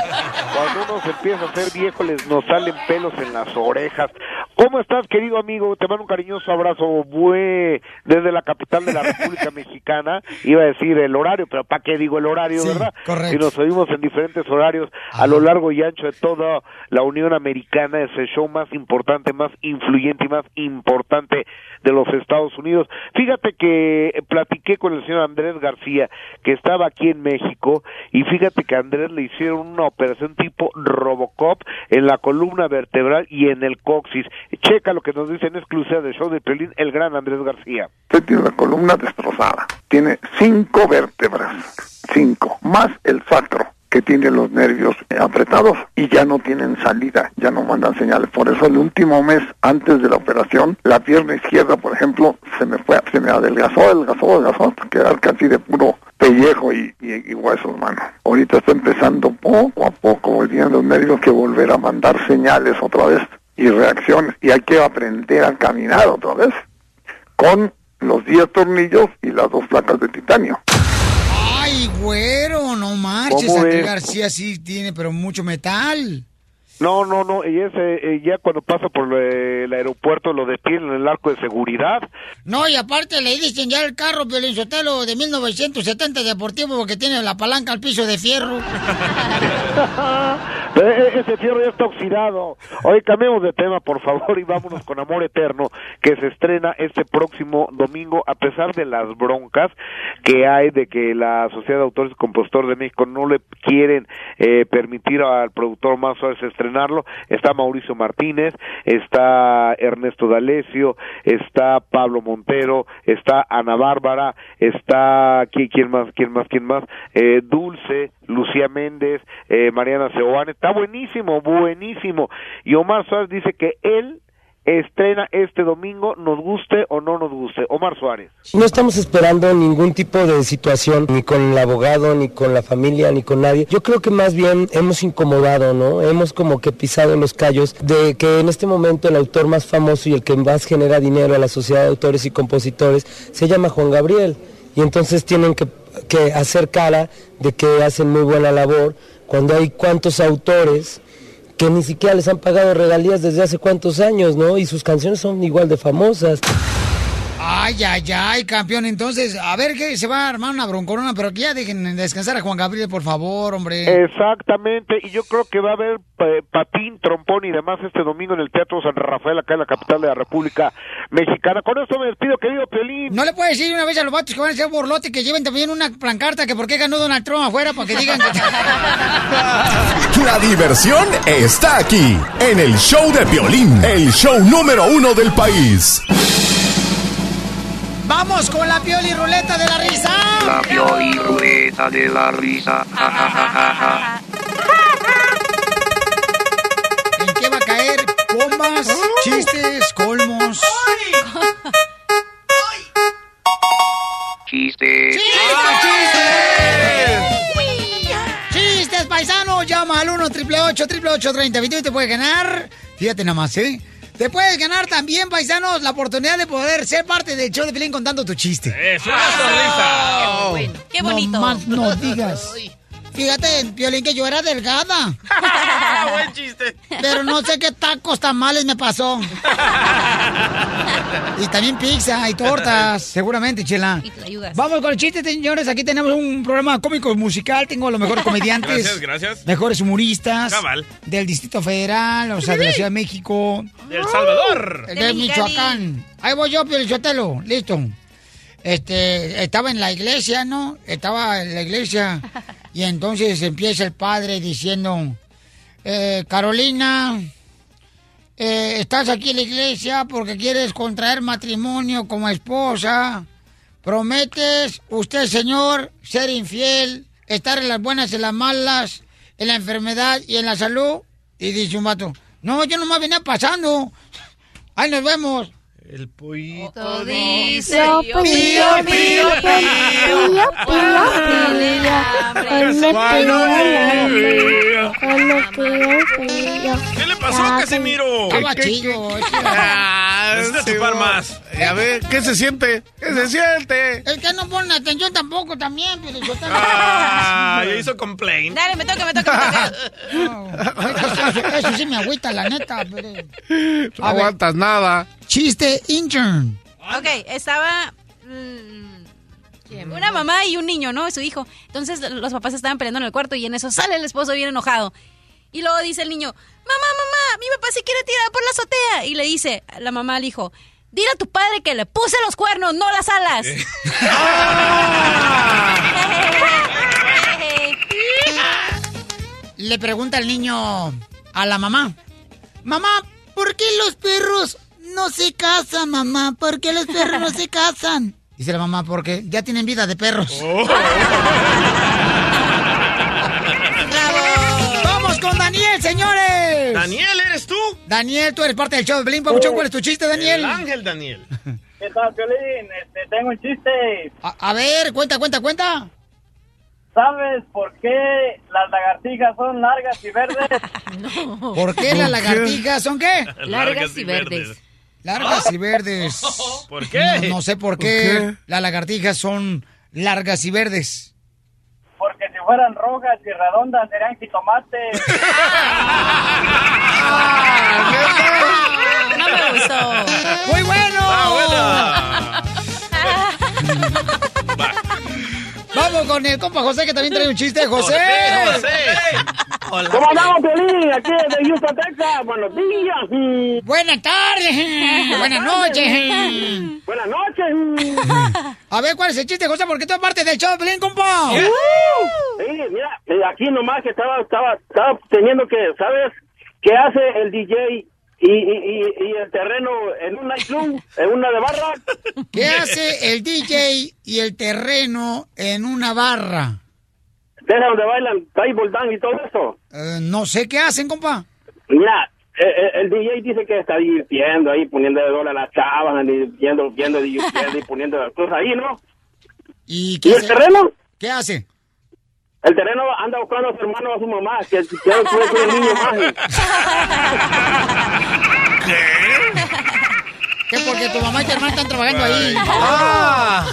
cuando uno se empieza a ser viejo les nos salen pelos en las orejas. ¿Cómo estás, querido amigo? Te mando un cariñoso abrazo, bue, desde la capital de la República Mexicana. Iba a decir el horario, pero ¿para qué digo el horario, verdad? correcto. Si nos oímos en diferentes horarios a lo largo y ancho de toda la Unión Americana, es el show más importante, más influyente y más importante de los Estados Unidos. Fíjate que platiqué con el señor Andrés García, que estaba aquí en México, y fíjate que Andrés le hicieron una operación tipo Robocop en la columna vertebral y en el coxis. Checa lo que nos dice en exclusiva del show de Pelín, el gran Andrés García. Usted tiene la columna destrozada. Tiene cinco vértebras, cinco, más el sacro, que tiene los nervios apretados y ya no tienen salida, ya no mandan señales. Por eso el último mes antes de la operación, la pierna izquierda, por ejemplo, se me fue, se me adelgazó, adelgazó, adelgazó, hasta quedar casi de puro pellejo y, y, y huesos, mano. Ahorita está empezando poco a poco, volviendo los nervios que volver a mandar señales otra vez y reacciones. Y hay que aprender a caminar otra vez con los 10 tornillos y las dos placas de titanio. Güero, no marches. ¿Cómo Andrés? García sí tiene, pero mucho metal. No, no, no, y ese, eh, ya cuando pasa por eh, el aeropuerto lo detienen en el arco de seguridad. No, y aparte le dicen ya el carro Sotelo de 1970 deportivo porque tiene la palanca al piso de fierro. Eh, Ese fierro ya está oxidado. Hoy cambiemos de tema, por favor, y vámonos con Amor Eterno, que se estrena este próximo domingo, a pesar de las broncas que hay de que la Sociedad de Autores y Compositores de México no le quieren eh, permitir al productor más Suárez Está Mauricio Martínez, está Ernesto D'Alessio, está Pablo Montero, está Ana Bárbara, está ¿quién, quién más? ¿Quién más? ¿Quién más? Eh, Dulce, Lucía Méndez, eh, Mariana Seoane. Está buenísimo, buenísimo. Y Omar Suárez dice que él estrena este domingo, nos guste o no nos guste. Omar Suárez. No estamos esperando ningún tipo de situación, ni con el abogado, ni con la familia, ni con nadie. Yo creo que más bien hemos incomodado, ¿no? Hemos como que pisado los callos de que en este momento el autor más famoso y el que más genera dinero a la sociedad de autores y compositores se llama Juan Gabriel. Y entonces tienen que, que hacer cara de que hacen muy buena labor cuando hay cuantos autores que ni siquiera les han pagado regalías desde hace cuántos años, ¿no? Y sus canciones son igual de famosas. Ay, ay, ay, campeón. Entonces, a ver que se va a armar una broncorona, pero que ya dejen descansar a Juan Gabriel, por favor, hombre. Exactamente, y yo creo que va a haber eh, patín, trompón y demás este domingo en el Teatro San Rafael, acá en la capital de la República Mexicana. Con esto me despido, querido Piolín. No le puedes decir una vez a los vatos que van a ser borlote que lleven también una plancarta que por qué ganó Donald Trump afuera para que digan que... La diversión está aquí, en el show de violín, el show número uno del país. ¡Vamos con la pioli ruleta de la risa! La pioli ruleta de la risa. Ja, ja, ja, ja, ja. ¿En qué va a caer? Bombas, chistes, colmos. Chiste. ¡Chistes, paisano! Llama al 1 888 30 y te puedes ganar. Fíjate nada más, ¿eh? Te puedes ganar también, paisanos, la oportunidad de poder ser parte del show de Pelín contando tu chiste. Eso, una sonrisa. Qué bueno, qué bonito. No más no digas. Fíjate, Piolín, que yo era delgada. Buen chiste. Pero no sé qué tacos tamales me pasó. y también pizza y tortas, seguramente, chela. Y te ayudas. Vamos con el chiste, señores. Aquí tenemos un programa cómico musical. Tengo a los mejores comediantes. Gracias, gracias. Mejores humoristas. Cabal. Del Distrito Federal, o sea, de la Ciudad de México. De El Salvador. De. Michoacán. Ahí voy yo, Piolichotelo. Listo. Este, estaba en la iglesia, ¿no? Estaba en la iglesia. Y entonces empieza el padre diciendo, eh, Carolina, eh, estás aquí en la iglesia porque quieres contraer matrimonio como esposa. ¿Prometes usted, señor, ser infiel, estar en las buenas y las malas, en la enfermedad y en la salud? Y dice un vato, no, yo nomás venía pasando. Ahí nos vemos. El pollito dice pío, pío, pío, pío, pío, ¿Qué le pasó, Casimiro? Estaba. Necesita chupar más. Ya ve, ¿qué se siente? ¿Qué se siente? Es que no ponen atención tampoco también, pero yo también. Ah, ya hizo complaint. Dale, me toca, me toca, me toca. Eso, eso sí me agüita, la neta. pero- No A ver. aguantas nada. Chiste intern. Ok, estaba mm, una mamá y un niño, ¿no? Su hijo. Entonces los papás estaban peleando en el cuarto y en eso sale el esposo bien enojado. Y luego dice el niño, mamá, mamá, mi papá se quiere tirar por la azotea. Y le dice la mamá al hijo, dile a tu padre que le puse los cuernos, no las alas. Le pregunta el niño a la mamá. Mamá, ¿por qué los perros no se casan, mamá? ¿Por qué los perros no se casan? Dice la mamá, porque ya tienen vida de perros. ¡Vamos con Daniel, señores! Daniel, ¿eres tú? Daniel, tú eres parte del show de Blin Papuchón. ¿Cuál es tu chiste, Daniel? El ángel Daniel. ¿Qué tal, Piolín? Este, tengo un chiste. A, a ver, cuenta, cuenta, cuenta. ¿Sabes por qué las lagartijas son largas y verdes? ¿Por qué las lagartijas son qué? Largas y verdes. Largas y verdes. ¿Por qué? No, no sé por ¿Por qué, qué? las lagartijas son largas y verdes. Fueran rojas y redondas serían jitomates. No me gustó. ¡Muy bueno! Ah, Vamos con el compa José, que también trae un chiste. ¡José! Hola. ¿Cómo andamos, Piolín? Aquí de Houston, Texas. Buenos días. Buenas tardes. Buenas noches. Buenas noches. A ver, ¿cuál es el chiste, José? Porque tú eres parte del show, Pelín, compa. Sí, mira, eh, aquí nomás que estaba, estaba, estaba teniendo que, ¿sabes? ¿Qué hace el DJ y, y, y, el terreno en un nightclub, en una de barra? ¿Qué hace el DJ y el terreno en una barra? Deja donde bailan table dance y todo eso. Eh, no sé qué hacen, compa. Mira, eh, eh, el DJ dice que está divirtiendo ahí, poniendo de dólar a las chavas, y viendo, viendo, divirtiendo y poniendo las cosas ahí, ¿no? ¿Y ¿Y qué el terreno? ¿Qué hace? El terreno anda buscando a su hermano o a su mamá, que que fue con el niño más. ¿Qué? Porque tu mamá y tu hermana están trabajando ahí. Ah,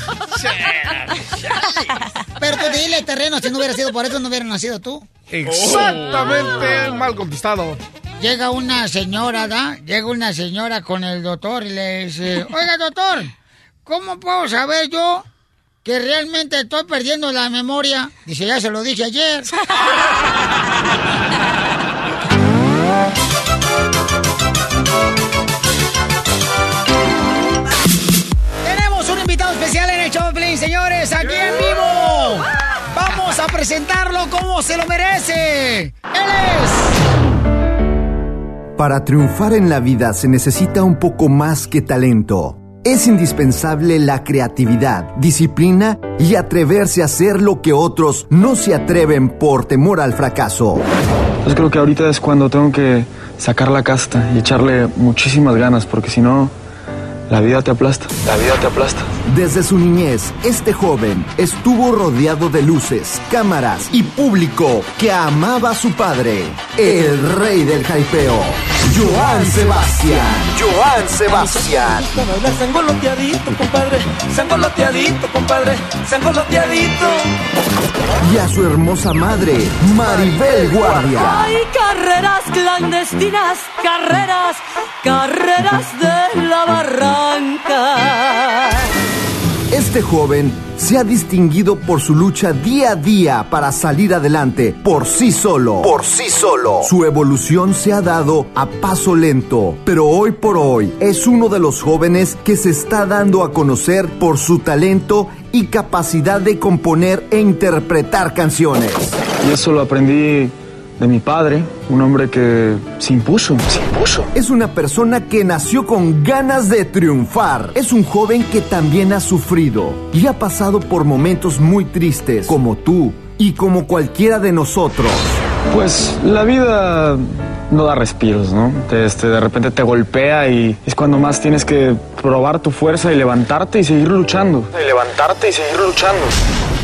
Pero tú dile terreno, si no hubiera sido por eso, no hubiera nacido tú. exactamente mal contestado. Llega una señora, ¿da? Llega una señora con el doctor y le dice, oiga, doctor, ¿cómo puedo saber yo que realmente estoy perdiendo la memoria? Dice, ya se lo dije ayer. Tenemos un invitado especial en el Piolín, señores, aquí en vivo. Vamos a presentarlo como se lo merece. Él es... Para triunfar en la vida se necesita un poco más que talento. Es indispensable la creatividad, disciplina y atreverse a hacer lo que otros no se atreven por temor al fracaso. Pues creo que ahorita es cuando tengo que sacar la casta y echarle muchísimas ganas, porque si no, la vida te aplasta. La vida te aplasta. Desde su niñez, este joven estuvo rodeado de luces, cámaras y público que amaba a su padre, el rey del jaipeo, Joan Sebastián. Joan Sebastián. Sangoloteadito, compadre, sangoloteadito, compadre, sangoloteadito. Y a su hermosa madre, Maribel Guardia. Hay carreras clandestinas, carreras, carreras de la Este joven se ha distinguido por su lucha día a día para salir adelante por sí solo. Por sí solo. Su evolución se ha dado a paso lento, pero hoy por hoy es uno de los jóvenes que se está dando a conocer por su talento y capacidad de componer e interpretar canciones. Y eso lo aprendí de mi padre, un hombre que se impuso, se impuso. Es una persona que nació con ganas de triunfar. Es un joven que también ha sufrido y ha pasado por momentos muy tristes, como tú y como cualquiera de nosotros. Pues la vida no da respiros, ¿no? Te- este, de repente te golpea y es cuando más tienes que probar tu fuerza y levantarte y seguir luchando. Y levantarte y seguir luchando.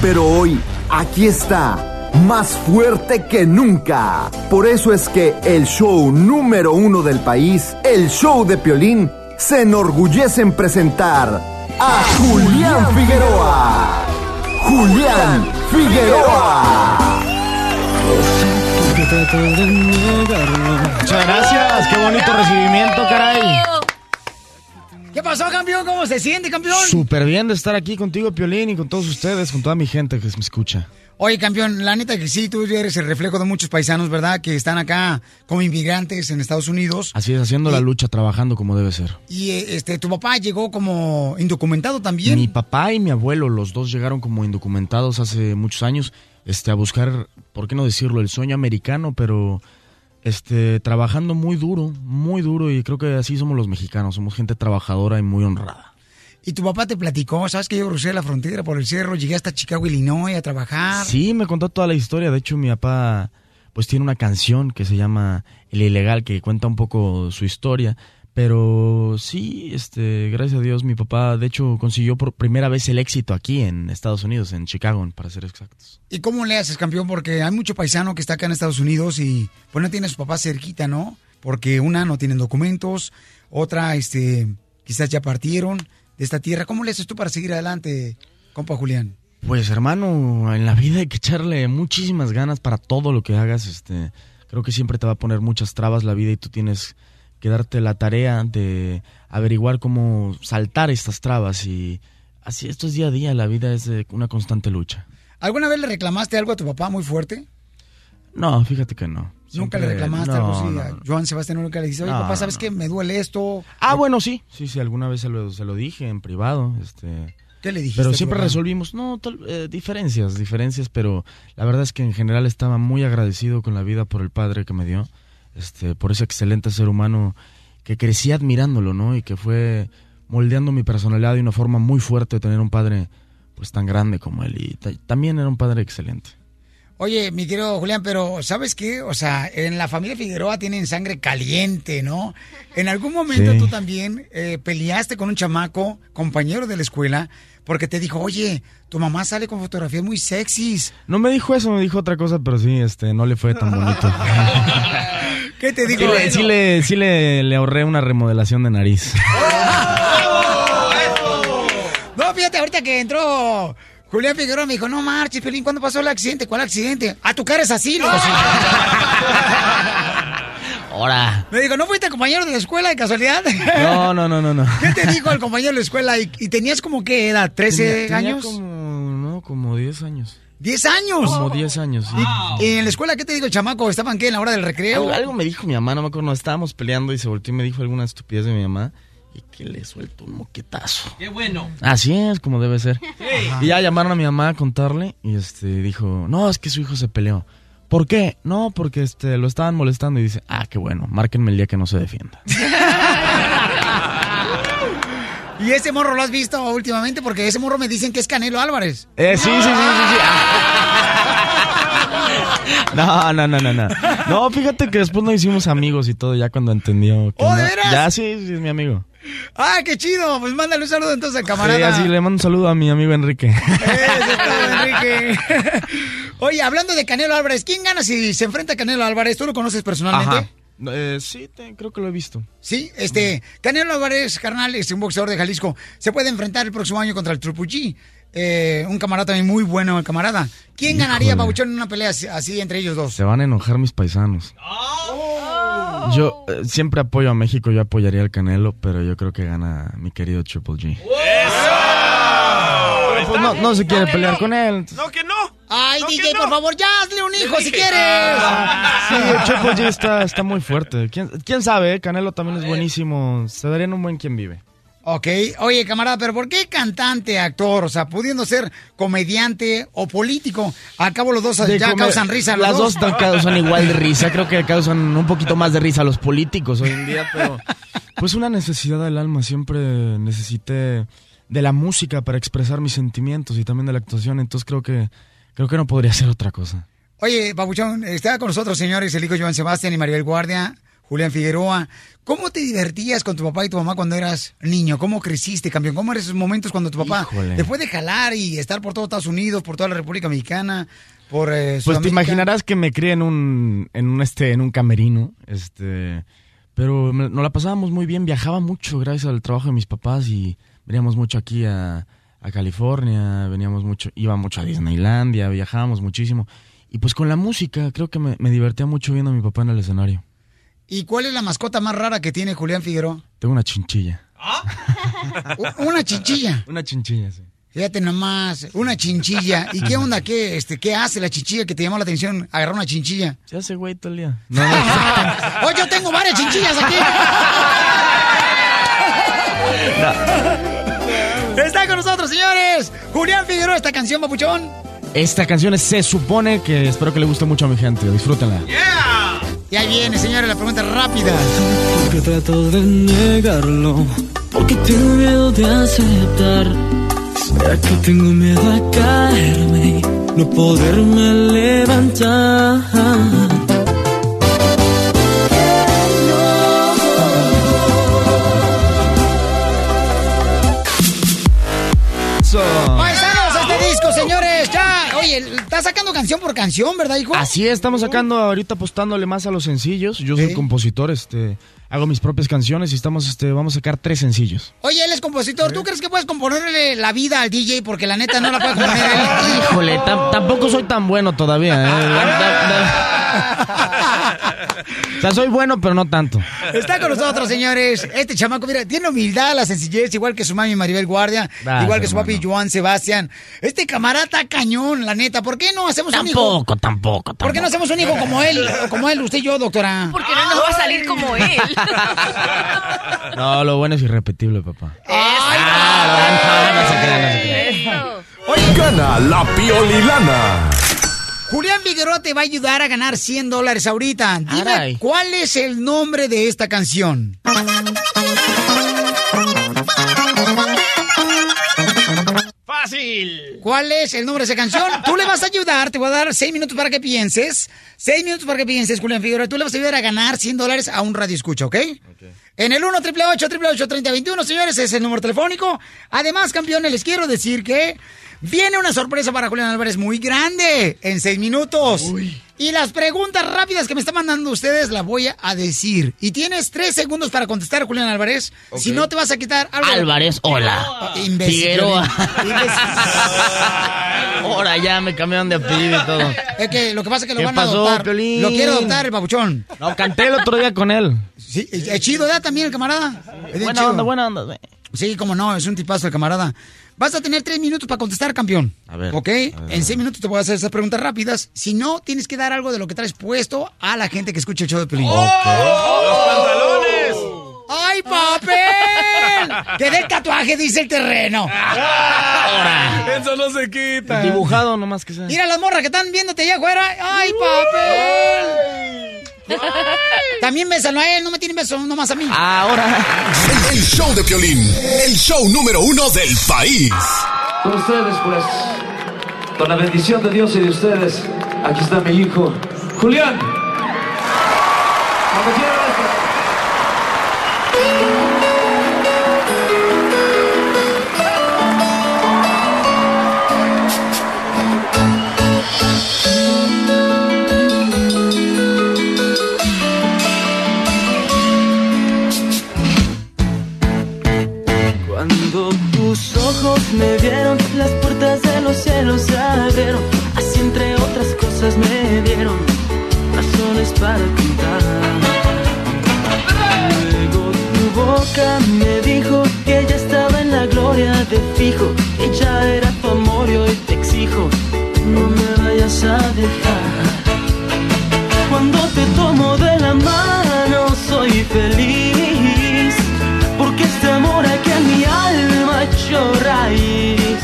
Pero hoy, aquí está, más fuerte que nunca. Por eso es que el show número uno del país, el show de Piolín, se enorgullece en presentar a Julián Figueroa. Julián Figueroa. Muchas gracias, qué bonito recibimiento, caray. ¿Qué pasó, campeón? ¿Cómo se siente, campeón? Súper bien de estar aquí contigo, Piolín, y con todos ustedes, con toda mi gente que me escucha. Oye, campeón, la neta que sí, tú eres el reflejo de muchos paisanos, ¿verdad? Que están acá como inmigrantes en Estados Unidos. Así es, haciendo la lucha, trabajando como debe ser. Y eh, este, tu papá llegó como indocumentado también. Mi papá y mi abuelo, los dos llegaron como indocumentados hace muchos años, este, a buscar, ¿por qué no decirlo? El sueño americano, pero este, trabajando muy duro, muy duro, y creo que así somos los mexicanos, somos gente trabajadora y muy honrada. Y tu papá te platicó, ¿sabes que yo crucé la frontera por el cerro, llegué hasta Chicago, Illinois a trabajar? Sí, me contó toda la historia. De hecho, mi papá pues tiene una canción que se llama El Ilegal, que cuenta un poco su historia. Pero sí, este, gracias a Dios, mi papá, de hecho, consiguió por primera vez el éxito aquí en Estados Unidos, en Chicago, para ser exactos. ¿Y cómo le haces, campeón? Porque hay mucho paisano que está acá en Estados Unidos y pues no tiene a su papá cerquita, ¿no? Porque una no tienen documentos, otra, este, quizás ya partieron de esta tierra. ¿Cómo le haces tú para seguir adelante, compa Julián? Pues hermano, en la vida hay que echarle muchísimas ganas para todo lo que hagas. Este, creo que siempre te va a poner muchas trabas la vida y tú tienes que darte la tarea de averiguar cómo saltar estas trabas y así esto es día a día. La vida es una constante lucha. ¿Alguna vez le reclamaste algo a tu papá muy fuerte? No, fíjate que no. ¿Nunca le reclamaste no, algo así no, a no. Joan Sebastián? Nunca le dijiste, oye, No, papá, ¿sabes no, qué? Me duele esto. Ah, bueno, sí, sí, sí, alguna vez se lo, se lo dije en privado, este... ¿Qué le dijiste Pero siempre resolvimos, no, tal- eh, diferencias, diferencias, pero la verdad es que en general estaba muy agradecido con la vida por el padre que me dio, este, por ese excelente ser humano que crecí admirándolo, ¿no? Y que fue moldeando mi personalidad de una forma muy fuerte tener un padre pues tan grande como él y ta- también era un padre excelente. Oye, mi querido Julián, pero ¿sabes qué? O sea, en la familia Figueroa tienen sangre caliente, ¿no? En algún momento Sí. tú también eh, peleaste con un chamaco, compañero de la escuela, porque te dijo, oye, tu mamá sale con fotografías muy sexys. No me dijo eso, me dijo otra cosa, pero sí, este, no le fue tan bonito. ¿Qué te dijo? Sí, le, sí, le, sí le, le ahorré una remodelación de nariz. No, fíjate, ahorita que entró Julián Figueroa me dijo, no marches, Pelín, ¿cuándo pasó el accidente? ¿Cuál accidente? A tu cara es así, sí. Ahora. Me dijo, ¿no fuiste compañero de la escuela de casualidad? No, no, no, no, no. ¿Qué te dijo el compañero de la escuela? ¿Y, y tenías como qué edad? ¿13 Tenía- tenía años? como, no, como 10 años. ¿10 años? Como 10 años, sí. ¿Y en la escuela qué te dijo el chamaco? ¿Estaban qué en la hora del recreo? Algo, algo me dijo mi mamá, no me acuerdo, nos estábamos peleando y se volteó y me dijo alguna estupidez de mi mamá que le suelto un moquetazo. Qué bueno. Así es, como debe ser. Sí. Y ya llamaron a mi mamá a contarle y este dijo, no, es que su hijo se peleó. ¿Por qué? No, porque este lo estaban molestando y dice, ah, qué bueno, márquenme el día que no se defienda. ¿Y ese morro lo has visto últimamente? Porque ese morro me dicen que es Canelo Álvarez. Eh, sí, sí, sí, sí, sí. No, no, no, no, no. No, fíjate que después nos hicimos amigos y todo, ya cuando entendió que. ¿Oh, de no- veras? Ya, sí, sí, es mi amigo. ¡Ah, qué chido! Pues mándale un saludo entonces al Sí, camarada. así le mando un saludo a mi amigo Enrique. Eso es todo, Enrique. Oye, hablando de Canelo Álvarez, ¿quién gana si se enfrenta a Canelo Álvarez? ¿Tú lo conoces personalmente? Ajá. Eh, sí, te- creo que lo he visto. Sí, este, Canelo Álvarez, carnal, es un boxeador de Jalisco. Se puede enfrentar el próximo año contra el Triple G. Eh, un camarada también muy bueno, el camarada. ¿Quién ganaría, Híjole. Pabuchón, en una pelea así, así entre ellos dos? Se van a enojar mis paisanos. Oh. Yo eh, siempre apoyo a México, yo apoyaría al Canelo, pero yo creo que gana mi querido Triple G. Pero, pues, no, no se quiere pelear con él. No, que no. Ay, DJ, por favor, ya hazle un hijo si quieres. Sí, el Triple G está, está muy fuerte. ¿Quién, quién sabe? eh? Canelo también es buenísimo. Se darían un buen quien vive. Ok, oye, camarada, pero ¿por qué cantante, actor? O sea, pudiendo ser comediante o político. Al cabo los dos De ya comer- causan risa. Los Las dos tan- causan igual de risa. Creo que causan un poquito más de risa los políticos hoy en día, pero pues una necesidad del alma. Siempre necesité de la música para expresar mis sentimientos y también de la actuación. Entonces creo que creo que no podría ser otra cosa. Oye, Papuchón, está con nosotros, señores, el hijo Joan Sebastián y Maribel Guardia, Julián Figueroa. ¿Cómo te divertías con tu papá y tu mamá cuando eras niño? ¿Cómo creciste, campeón? ¿Cómo eran esos momentos cuando tu papá, Híjole. después de jalar y estar por todo Estados Unidos, por toda la República Mexicana, por eh, Pues te imaginarás que me crié en un, en un, este, en un camerino, este, pero me- nos la pasábamos muy bien, viajaba mucho gracias al trabajo de mis papás y veníamos mucho aquí a, a California, veníamos mucho, iba mucho a Disneylandia, viajábamos muchísimo. Y pues con la música, creo que me, me divertía mucho viendo a mi papá en el escenario. ¿Y cuál es la mascota más rara que tiene Julián Figueroa? Tengo una chinchilla. U- Una chinchilla. Una chinchilla, sí. Fíjate nomás, una chinchilla. ¿Y qué onda? ¿Qué, este, ¿Qué hace la chinchilla que te llamó la atención agarrar una chinchilla? Se hace güey todo el día. ¡Oh, yo tengo varias chinchillas aquí! Está con nosotros, señores. Julián Figueroa, esta canción, papuchón. Esta canción es Se Supone que espero que le guste mucho a mi gente. Disfrútenla. Y ahí viene, señores, la pregunta rápida. Porque trato de negarlo, porque tengo miedo de aceptar. ¿Será que tengo miedo a caerme y no poderme levantar? Paisanos, este disco, señores. Ya, oye, está sacando canción por canción, ¿verdad, hijo? Así es, estamos sacando ahorita apostándole más a los sencillos. Yo soy compositor, este, hago mis propias canciones y estamos, este, vamos a sacar tres sencillos. Oye, él es compositor. ¿Tú crees que puedes componerle la vida al DJ? Porque la neta no la puede componer él. Híjole, tam- tampoco soy tan bueno todavía. ¿eh? O sea, soy bueno, pero no tanto. Está con nosotros, señores. Este chamaco, mira, tiene humildad, la sencillez, igual que su mami Maribel Guardia, Gracias, igual que su papi hermano. Joan Sebastián. Este camarada cañón, la neta. ¿Por qué no hacemos un hijo? Tampoco, tampoco, ¿Por qué no hacemos un hijo como él? o Como él, usted y yo, doctora. Porque no nos va a salir como él. No, lo bueno es irrepetible, papá. Gana la piolilana. Julián Figueroa te va a ayudar a ganar 100 dólares ahorita. Dime, Aray. ¿cuál es el nombre de esta canción? ¡Fácil! ¿Cuál es el nombre de esa canción? Tú le vas a ayudar, te voy a dar seis minutos para que pienses. Seis minutos para que pienses, Julián Figueroa. Tú le vas a ayudar a ganar 100 dólares a un radio escucha, ¿ok? En el 1 888 3021 señores, es el número telefónico. Además, campeones, les quiero decir que viene una sorpresa para Julián Álvarez muy grande en seis minutos. Y las preguntas rápidas que me están mandando ustedes las voy a decir. Y tienes tres segundos para contestar, Julián Álvarez. Si no, te vas a quitar algo. Álvarez, hola. Ah, imbécil. Ahora ya me cambiaron de apellido y todo. Es que lo que pasa es que lo ¿Qué van pasó, a adoptar. Piolín? Lo quiere adoptar el papuchón. No, canté el otro día con él. Sí, es chido, ¿verdad? También el camarada. Es Buena chido. onda, buena onda. Sí, como no, es un tipazo el camarada. Vas a tener tres minutos para contestar, campeón. A ver. ¿Ok? en seis minutos te voy a hacer esas preguntas rápidas. Si no, tienes que dar algo de lo que traes puesto a la gente que escucha el show de Pelín. ¡Los pantalones! ¡Ay, papel! ¡Que del tatuaje, dice el terreno! Eso no se quita. Dibujado nomás que sea. Mira las morras que están viéndote allá afuera. ¡Ay, papel! También bésalo a él, no me tienen beso nomás a mí. Ahora. El, el show de Piolín, el show número uno del país. Con ustedes, pues, con la bendición de Dios y de ustedes, aquí está mi hijo, Julián. Me vieron, las puertas de los cielos se abrieron. Así entre otras cosas me dieron razones para cantar. Luego tu boca me dijo que ya estaba en la gloria de fijo. Ella era tu amor y hoy te exijo, no me vayas a dejar. Cuando te tomo de la mano soy feliz Aquí en mi alma echó raíz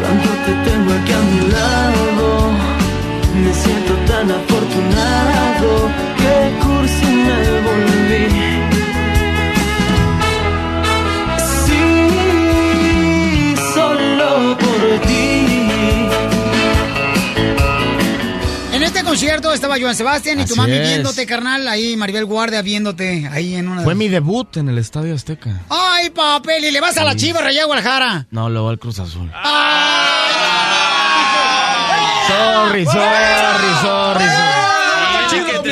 Cuando te tengo aquí a mi lado. Me siento tan afortunado Que cursi me volví estaba Joan Sebastián y tu mami es. viéndote, carnal. Ahí Maribel Guardia viéndote ahí en una de Fue mi debut en el Estadio Azteca. Ay, papel, y le vas a la chiva Rayada Guadalajara. No, luego al Cruz Azul. Sorry, sorry, sorry, sorry.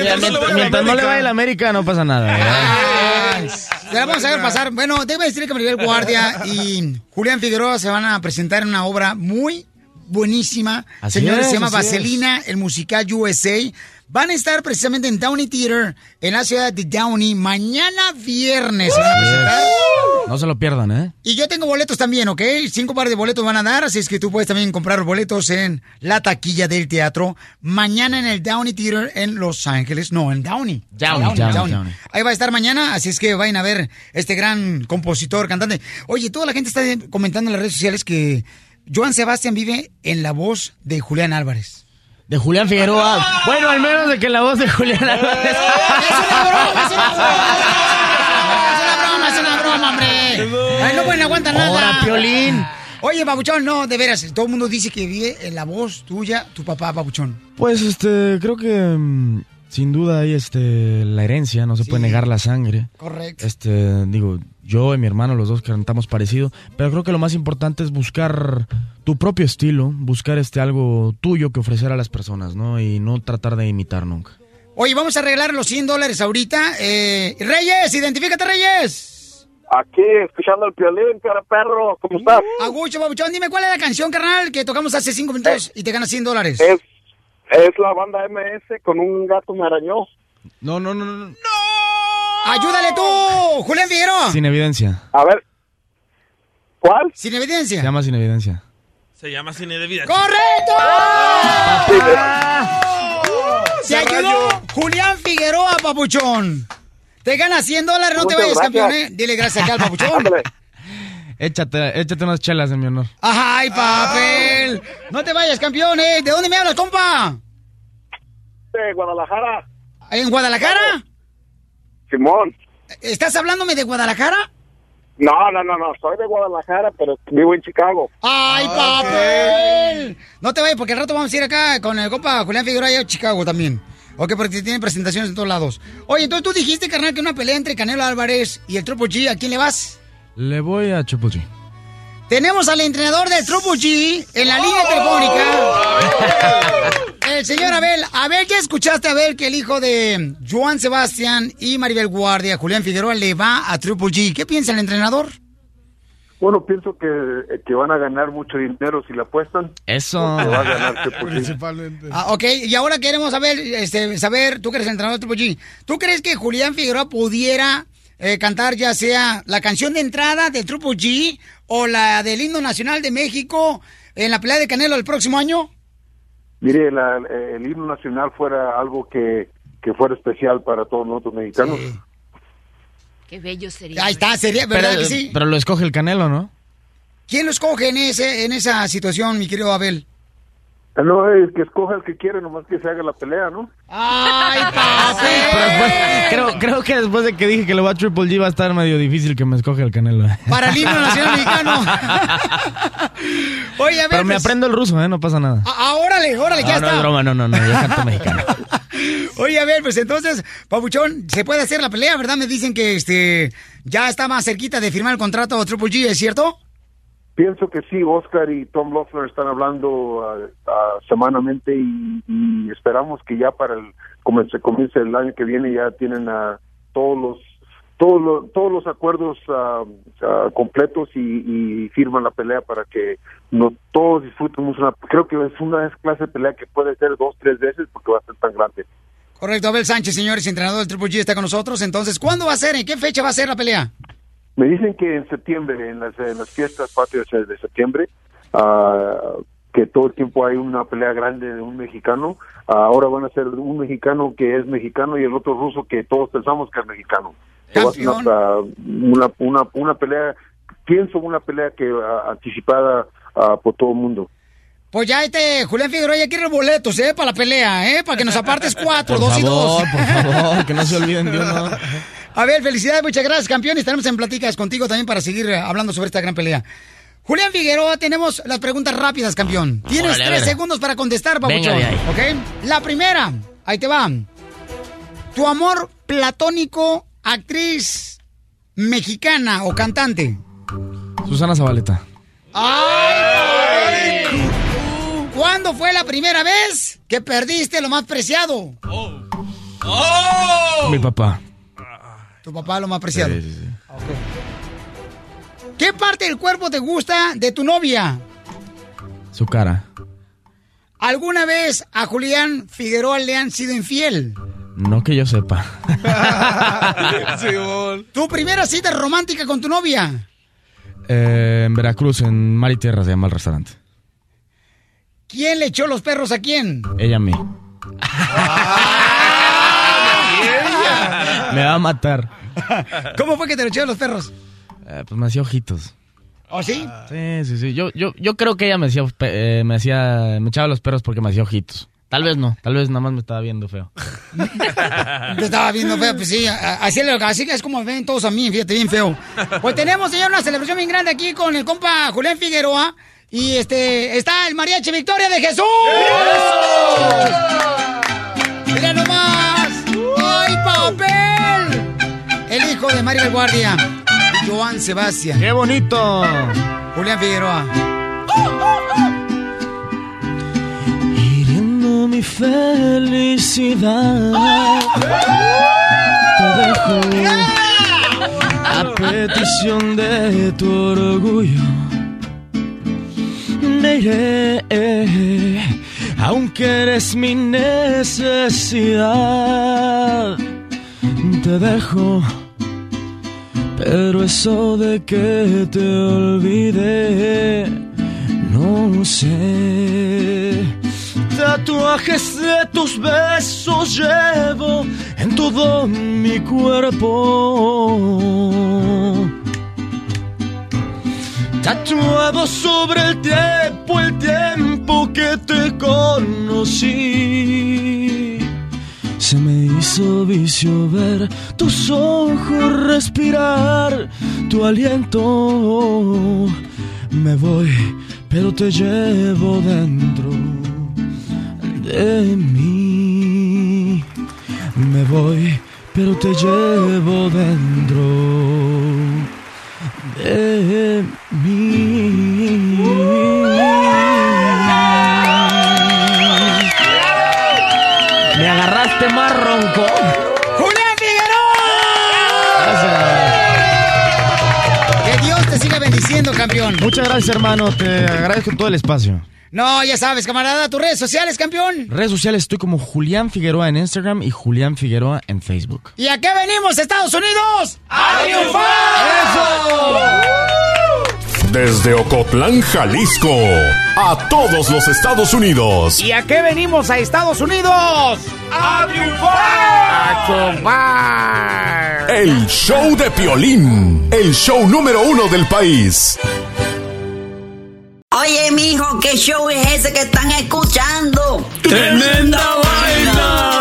Ya, mientras, mientras no le vaya la América, no pasa nada. Te la vamos a ver pasar. Bueno, debo decir que Maribel Guardia y Julián Figueroa se van a presentar en una obra muy buenísima. Así Señores, es, se llama es. Vaselina, el musical USA. Van a estar precisamente en Downey Theater, en la ciudad de Downey, mañana viernes. A presentar. No se lo pierdan, ¿eh? Y yo tengo boletos también, ¿ok? Cinco pares de boletos van a dar, así es que tú puedes también comprar boletos en la taquilla del teatro. Mañana en el Downey Theater en Los Ángeles. No, en Downey. Downey, Downey, Downey. Ahí va a estar mañana, así es que vayan a ver este gran compositor, cantante. Oye, toda la gente está comentando en las redes sociales que Joan Sebastián vive en la voz de Julián Álvarez. De Julián Figueroa. Bueno, al menos de que la voz de Julián Álvarez. Es una broma, es una broma, hombre. Ay, no pueden aguantar nada. Ahora, Piolín. Oye, Babuchón, no, de veras, todo el mundo dice que vive en la voz tuya, tu papá, Babuchón. Pues este, creo que mm, sin duda hay este la herencia, no se puede negar la sangre. Correcto. Este, digo, yo y mi hermano los dos cantamos parecido, pero creo que lo más importante es buscar tu propio estilo, buscar este algo tuyo que ofrecer a las personas, ¿no? Y no tratar de imitar nunca. Oye, vamos a arreglar los 100 dólares ahorita. Eh, Reyes, identifícate, Reyes. Aquí, escuchando el piolín, cara perro, ¿cómo estás? Agucho, Babuchón, dime cuál es la canción, carnal, que tocamos hace 5 minutos y te ganas 100 dólares. Es, es la banda MS con un gato me arañó. No, no, no, no. ¡Ayúdale tú, Julián Figueroa! Sin evidencia. A ver. ¿Cuál? Sin evidencia. Se llama sin evidencia. Se llama cine de vida. ¡Correcto! Se Se ayudó Julián Figueroa, papuchón. Te ganas 100 dólares, no te vayas, campeón, gracias. ¿eh? Dile gracias acá al papuchón. Échate, échate unas chelas en mi honor. ¡Ay, papel! No te vayas, campeón, ¿eh? ¿De dónde me hablas, compa? De Guadalajara. ¿En Guadalajara? Simón. ¿Estás hablándome de Guadalajara? No, no, no, no, soy de Guadalajara, pero vivo en Chicago. ¡Ay, papel! No te vayas, porque al rato vamos a ir acá con el compa Julián Figueroa allá a Chicago también. Ok, porque tiene presentaciones en todos lados. Oye, entonces tú dijiste, carnal, que una pelea entre Canelo Álvarez y el Triple G, ¿a quién le vas? Le voy a Triple G. Tenemos al entrenador del Triple G en la línea telefónica. El señor Abel. Abel, ¿ya escuchaste, Abel, que el hijo de Joan Sebastián y Maribel Guardia, Julián Figueroa, le va a Triple G? ¿Qué piensa el entrenador? Bueno, pienso que, que van a ganar mucho dinero si la apuestan. Eso. Va a ganar. Principalmente. Ah, ok, y ahora queremos saber, este, saber, tú que eres el entrenador de Triple G, ¿tú crees que Julián Figueroa pudiera eh, cantar ya sea la canción de entrada de Triple G o la del himno nacional de México en la pelea de Canelo el próximo año? Mire, la- el himno nacional fuera algo que, que fuera especial para todos nosotros mexicanos. Qué bello sería. Ahí está, sería, ¿verdad Pero, que sí? pero lo escoge el Canelo, ¿no? ¿Quién lo escoge en, ese, en esa situación, mi querido Abel? Ah, No, es que escoja el que quiere, nomás que se haga la pelea, ¿no? ¡Ay, Pero después, creo, creo que después de que dije que lo va a Triple G va a estar medio difícil que me escoge el Canelo. Para el himno nacional mexicano. Oye, a ver, Pero me pues, aprendo el ruso, ¿eh? No pasa nada. ah, ah, órale, órale, ya no, no está. es broma, no, no, no, yo canto mexicano. Oye, a ver, pues entonces, Pabuchón, se puede hacer la pelea, ¿verdad? Me dicen que este ya está más cerquita de firmar el contrato Triple G, ¿es cierto? Pienso que sí, Oscar y Tom Loeffler están hablando ah, ah, semanalmente y, esperamos que ya para el como se comience el año que viene ya tienen a todos los todos los todos los acuerdos ah, completos y, y firman la pelea para que no todos disfrutemos una creo que es una clase de pelea que puede ser dos tres veces porque va a ser tan grande Correcto, Abel Sánchez, señores, entrenador del Triple G, está con nosotros. Entonces, ¿cuándo va a ser? ¿En qué fecha va a ser la pelea? Me dicen que en septiembre, en las, en las fiestas patrias de septiembre, ah, que todo el tiempo hay una pelea grande de un mexicano. Ah, ahora van a ser un mexicano que es mexicano y el otro ruso que todos pensamos que es mexicano. So, va a ser una, una, una, una pelea, pienso una pelea que ah, anticipada ah, por todo el mundo. Pues ya este Julián Figueroa ya quiere boletos, ¿eh? Para la pelea, ¿eh? Para que nos apartes cuatro, Por dos y dos. por favor, que no se olviden de uno. A ver, felicidades, muchas gracias, campeón. Y estaremos en pláticas contigo también para seguir eh, hablando sobre esta gran pelea. Julián Figueroa, tenemos las preguntas rápidas, campeón. Tienes Órale, tres segundos para contestar, Venga babuchón. La primera, Ahí te va. Tu amor platónico, actriz mexicana o cantante. Susana Zabaleta. ¡Ay! ¿Cuándo fue la primera vez que perdiste lo más preciado? Mi papá. Tu papá lo más preciado. Sí, sí, sí. ¿Qué parte del cuerpo te gusta de tu novia? Su cara. ¿Alguna vez a Julián Figueroa le han sido infiel? No que yo sepa. ¿Tu primera cita romántica con tu novia? Eh, en Veracruz, en Mar y Tierra, se llama el restaurante. ¿Quién le echó los perros a quién? Ella a mí. Me va a matar. ¿Cómo fue que te le echó los perros? Eh, pues me hacía ojitos. ¿Oh, sí? Sí, sí, sí. Yo, yo, yo creo que ella me hacía, eh, me hacía, me echaba los perros porque me hacía ojitos. Tal vez no, tal vez nada más me estaba viendo feo. Te estaba viendo feo, pues sí, así, es lo- así es como ven todos a mí, fíjate, bien feo. Pues tenemos, señor, una celebración bien grande aquí con el compa Julián Figueroa. Y este, está el mariachi Victoria de Jesús. ¡Mira nomás! ¡Ay, papel! Hijo de Maribel Guardia, Joan Sebastián. ¡Qué bonito! Julián Figueroa. Hiriendo mi felicidad. Te dejo a petición de tu orgullo. Me iré, aunque eres mi necesidad. Te dejo, pero eso de que te olvide, no sé. Tatuajes de tus besos llevo en todo mi cuerpo. Tatuado sobre el tiempo, el tiempo que te conocí. Se me hizo vicio ver tus ojos respirar, tu aliento. Me voy, pero te llevo dentro de mí. Me voy, pero te llevo dentro de mí. ¡Julián Figueroa! Que Dios te siga bendiciendo, campeón. Muchas gracias, hermano. Te agradezco todo el espacio. No, ya sabes, camarada, tus redes sociales, campeón. Redes sociales estoy como Julián Figueroa en Instagram y Julián Figueroa en Facebook. ¿Y a qué venimos, Estados Unidos? ¡A triunfar! Desde Ocotlán, Jalisco, a todos los Estados Unidos. ¿Y a qué venimos a Estados Unidos? ¡A triunfar! ¡A triunfar! El show de Piolín, el show número uno del país. Oye, mijo, ¿qué show es ese que están escuchando? ¡Tremenda vaina!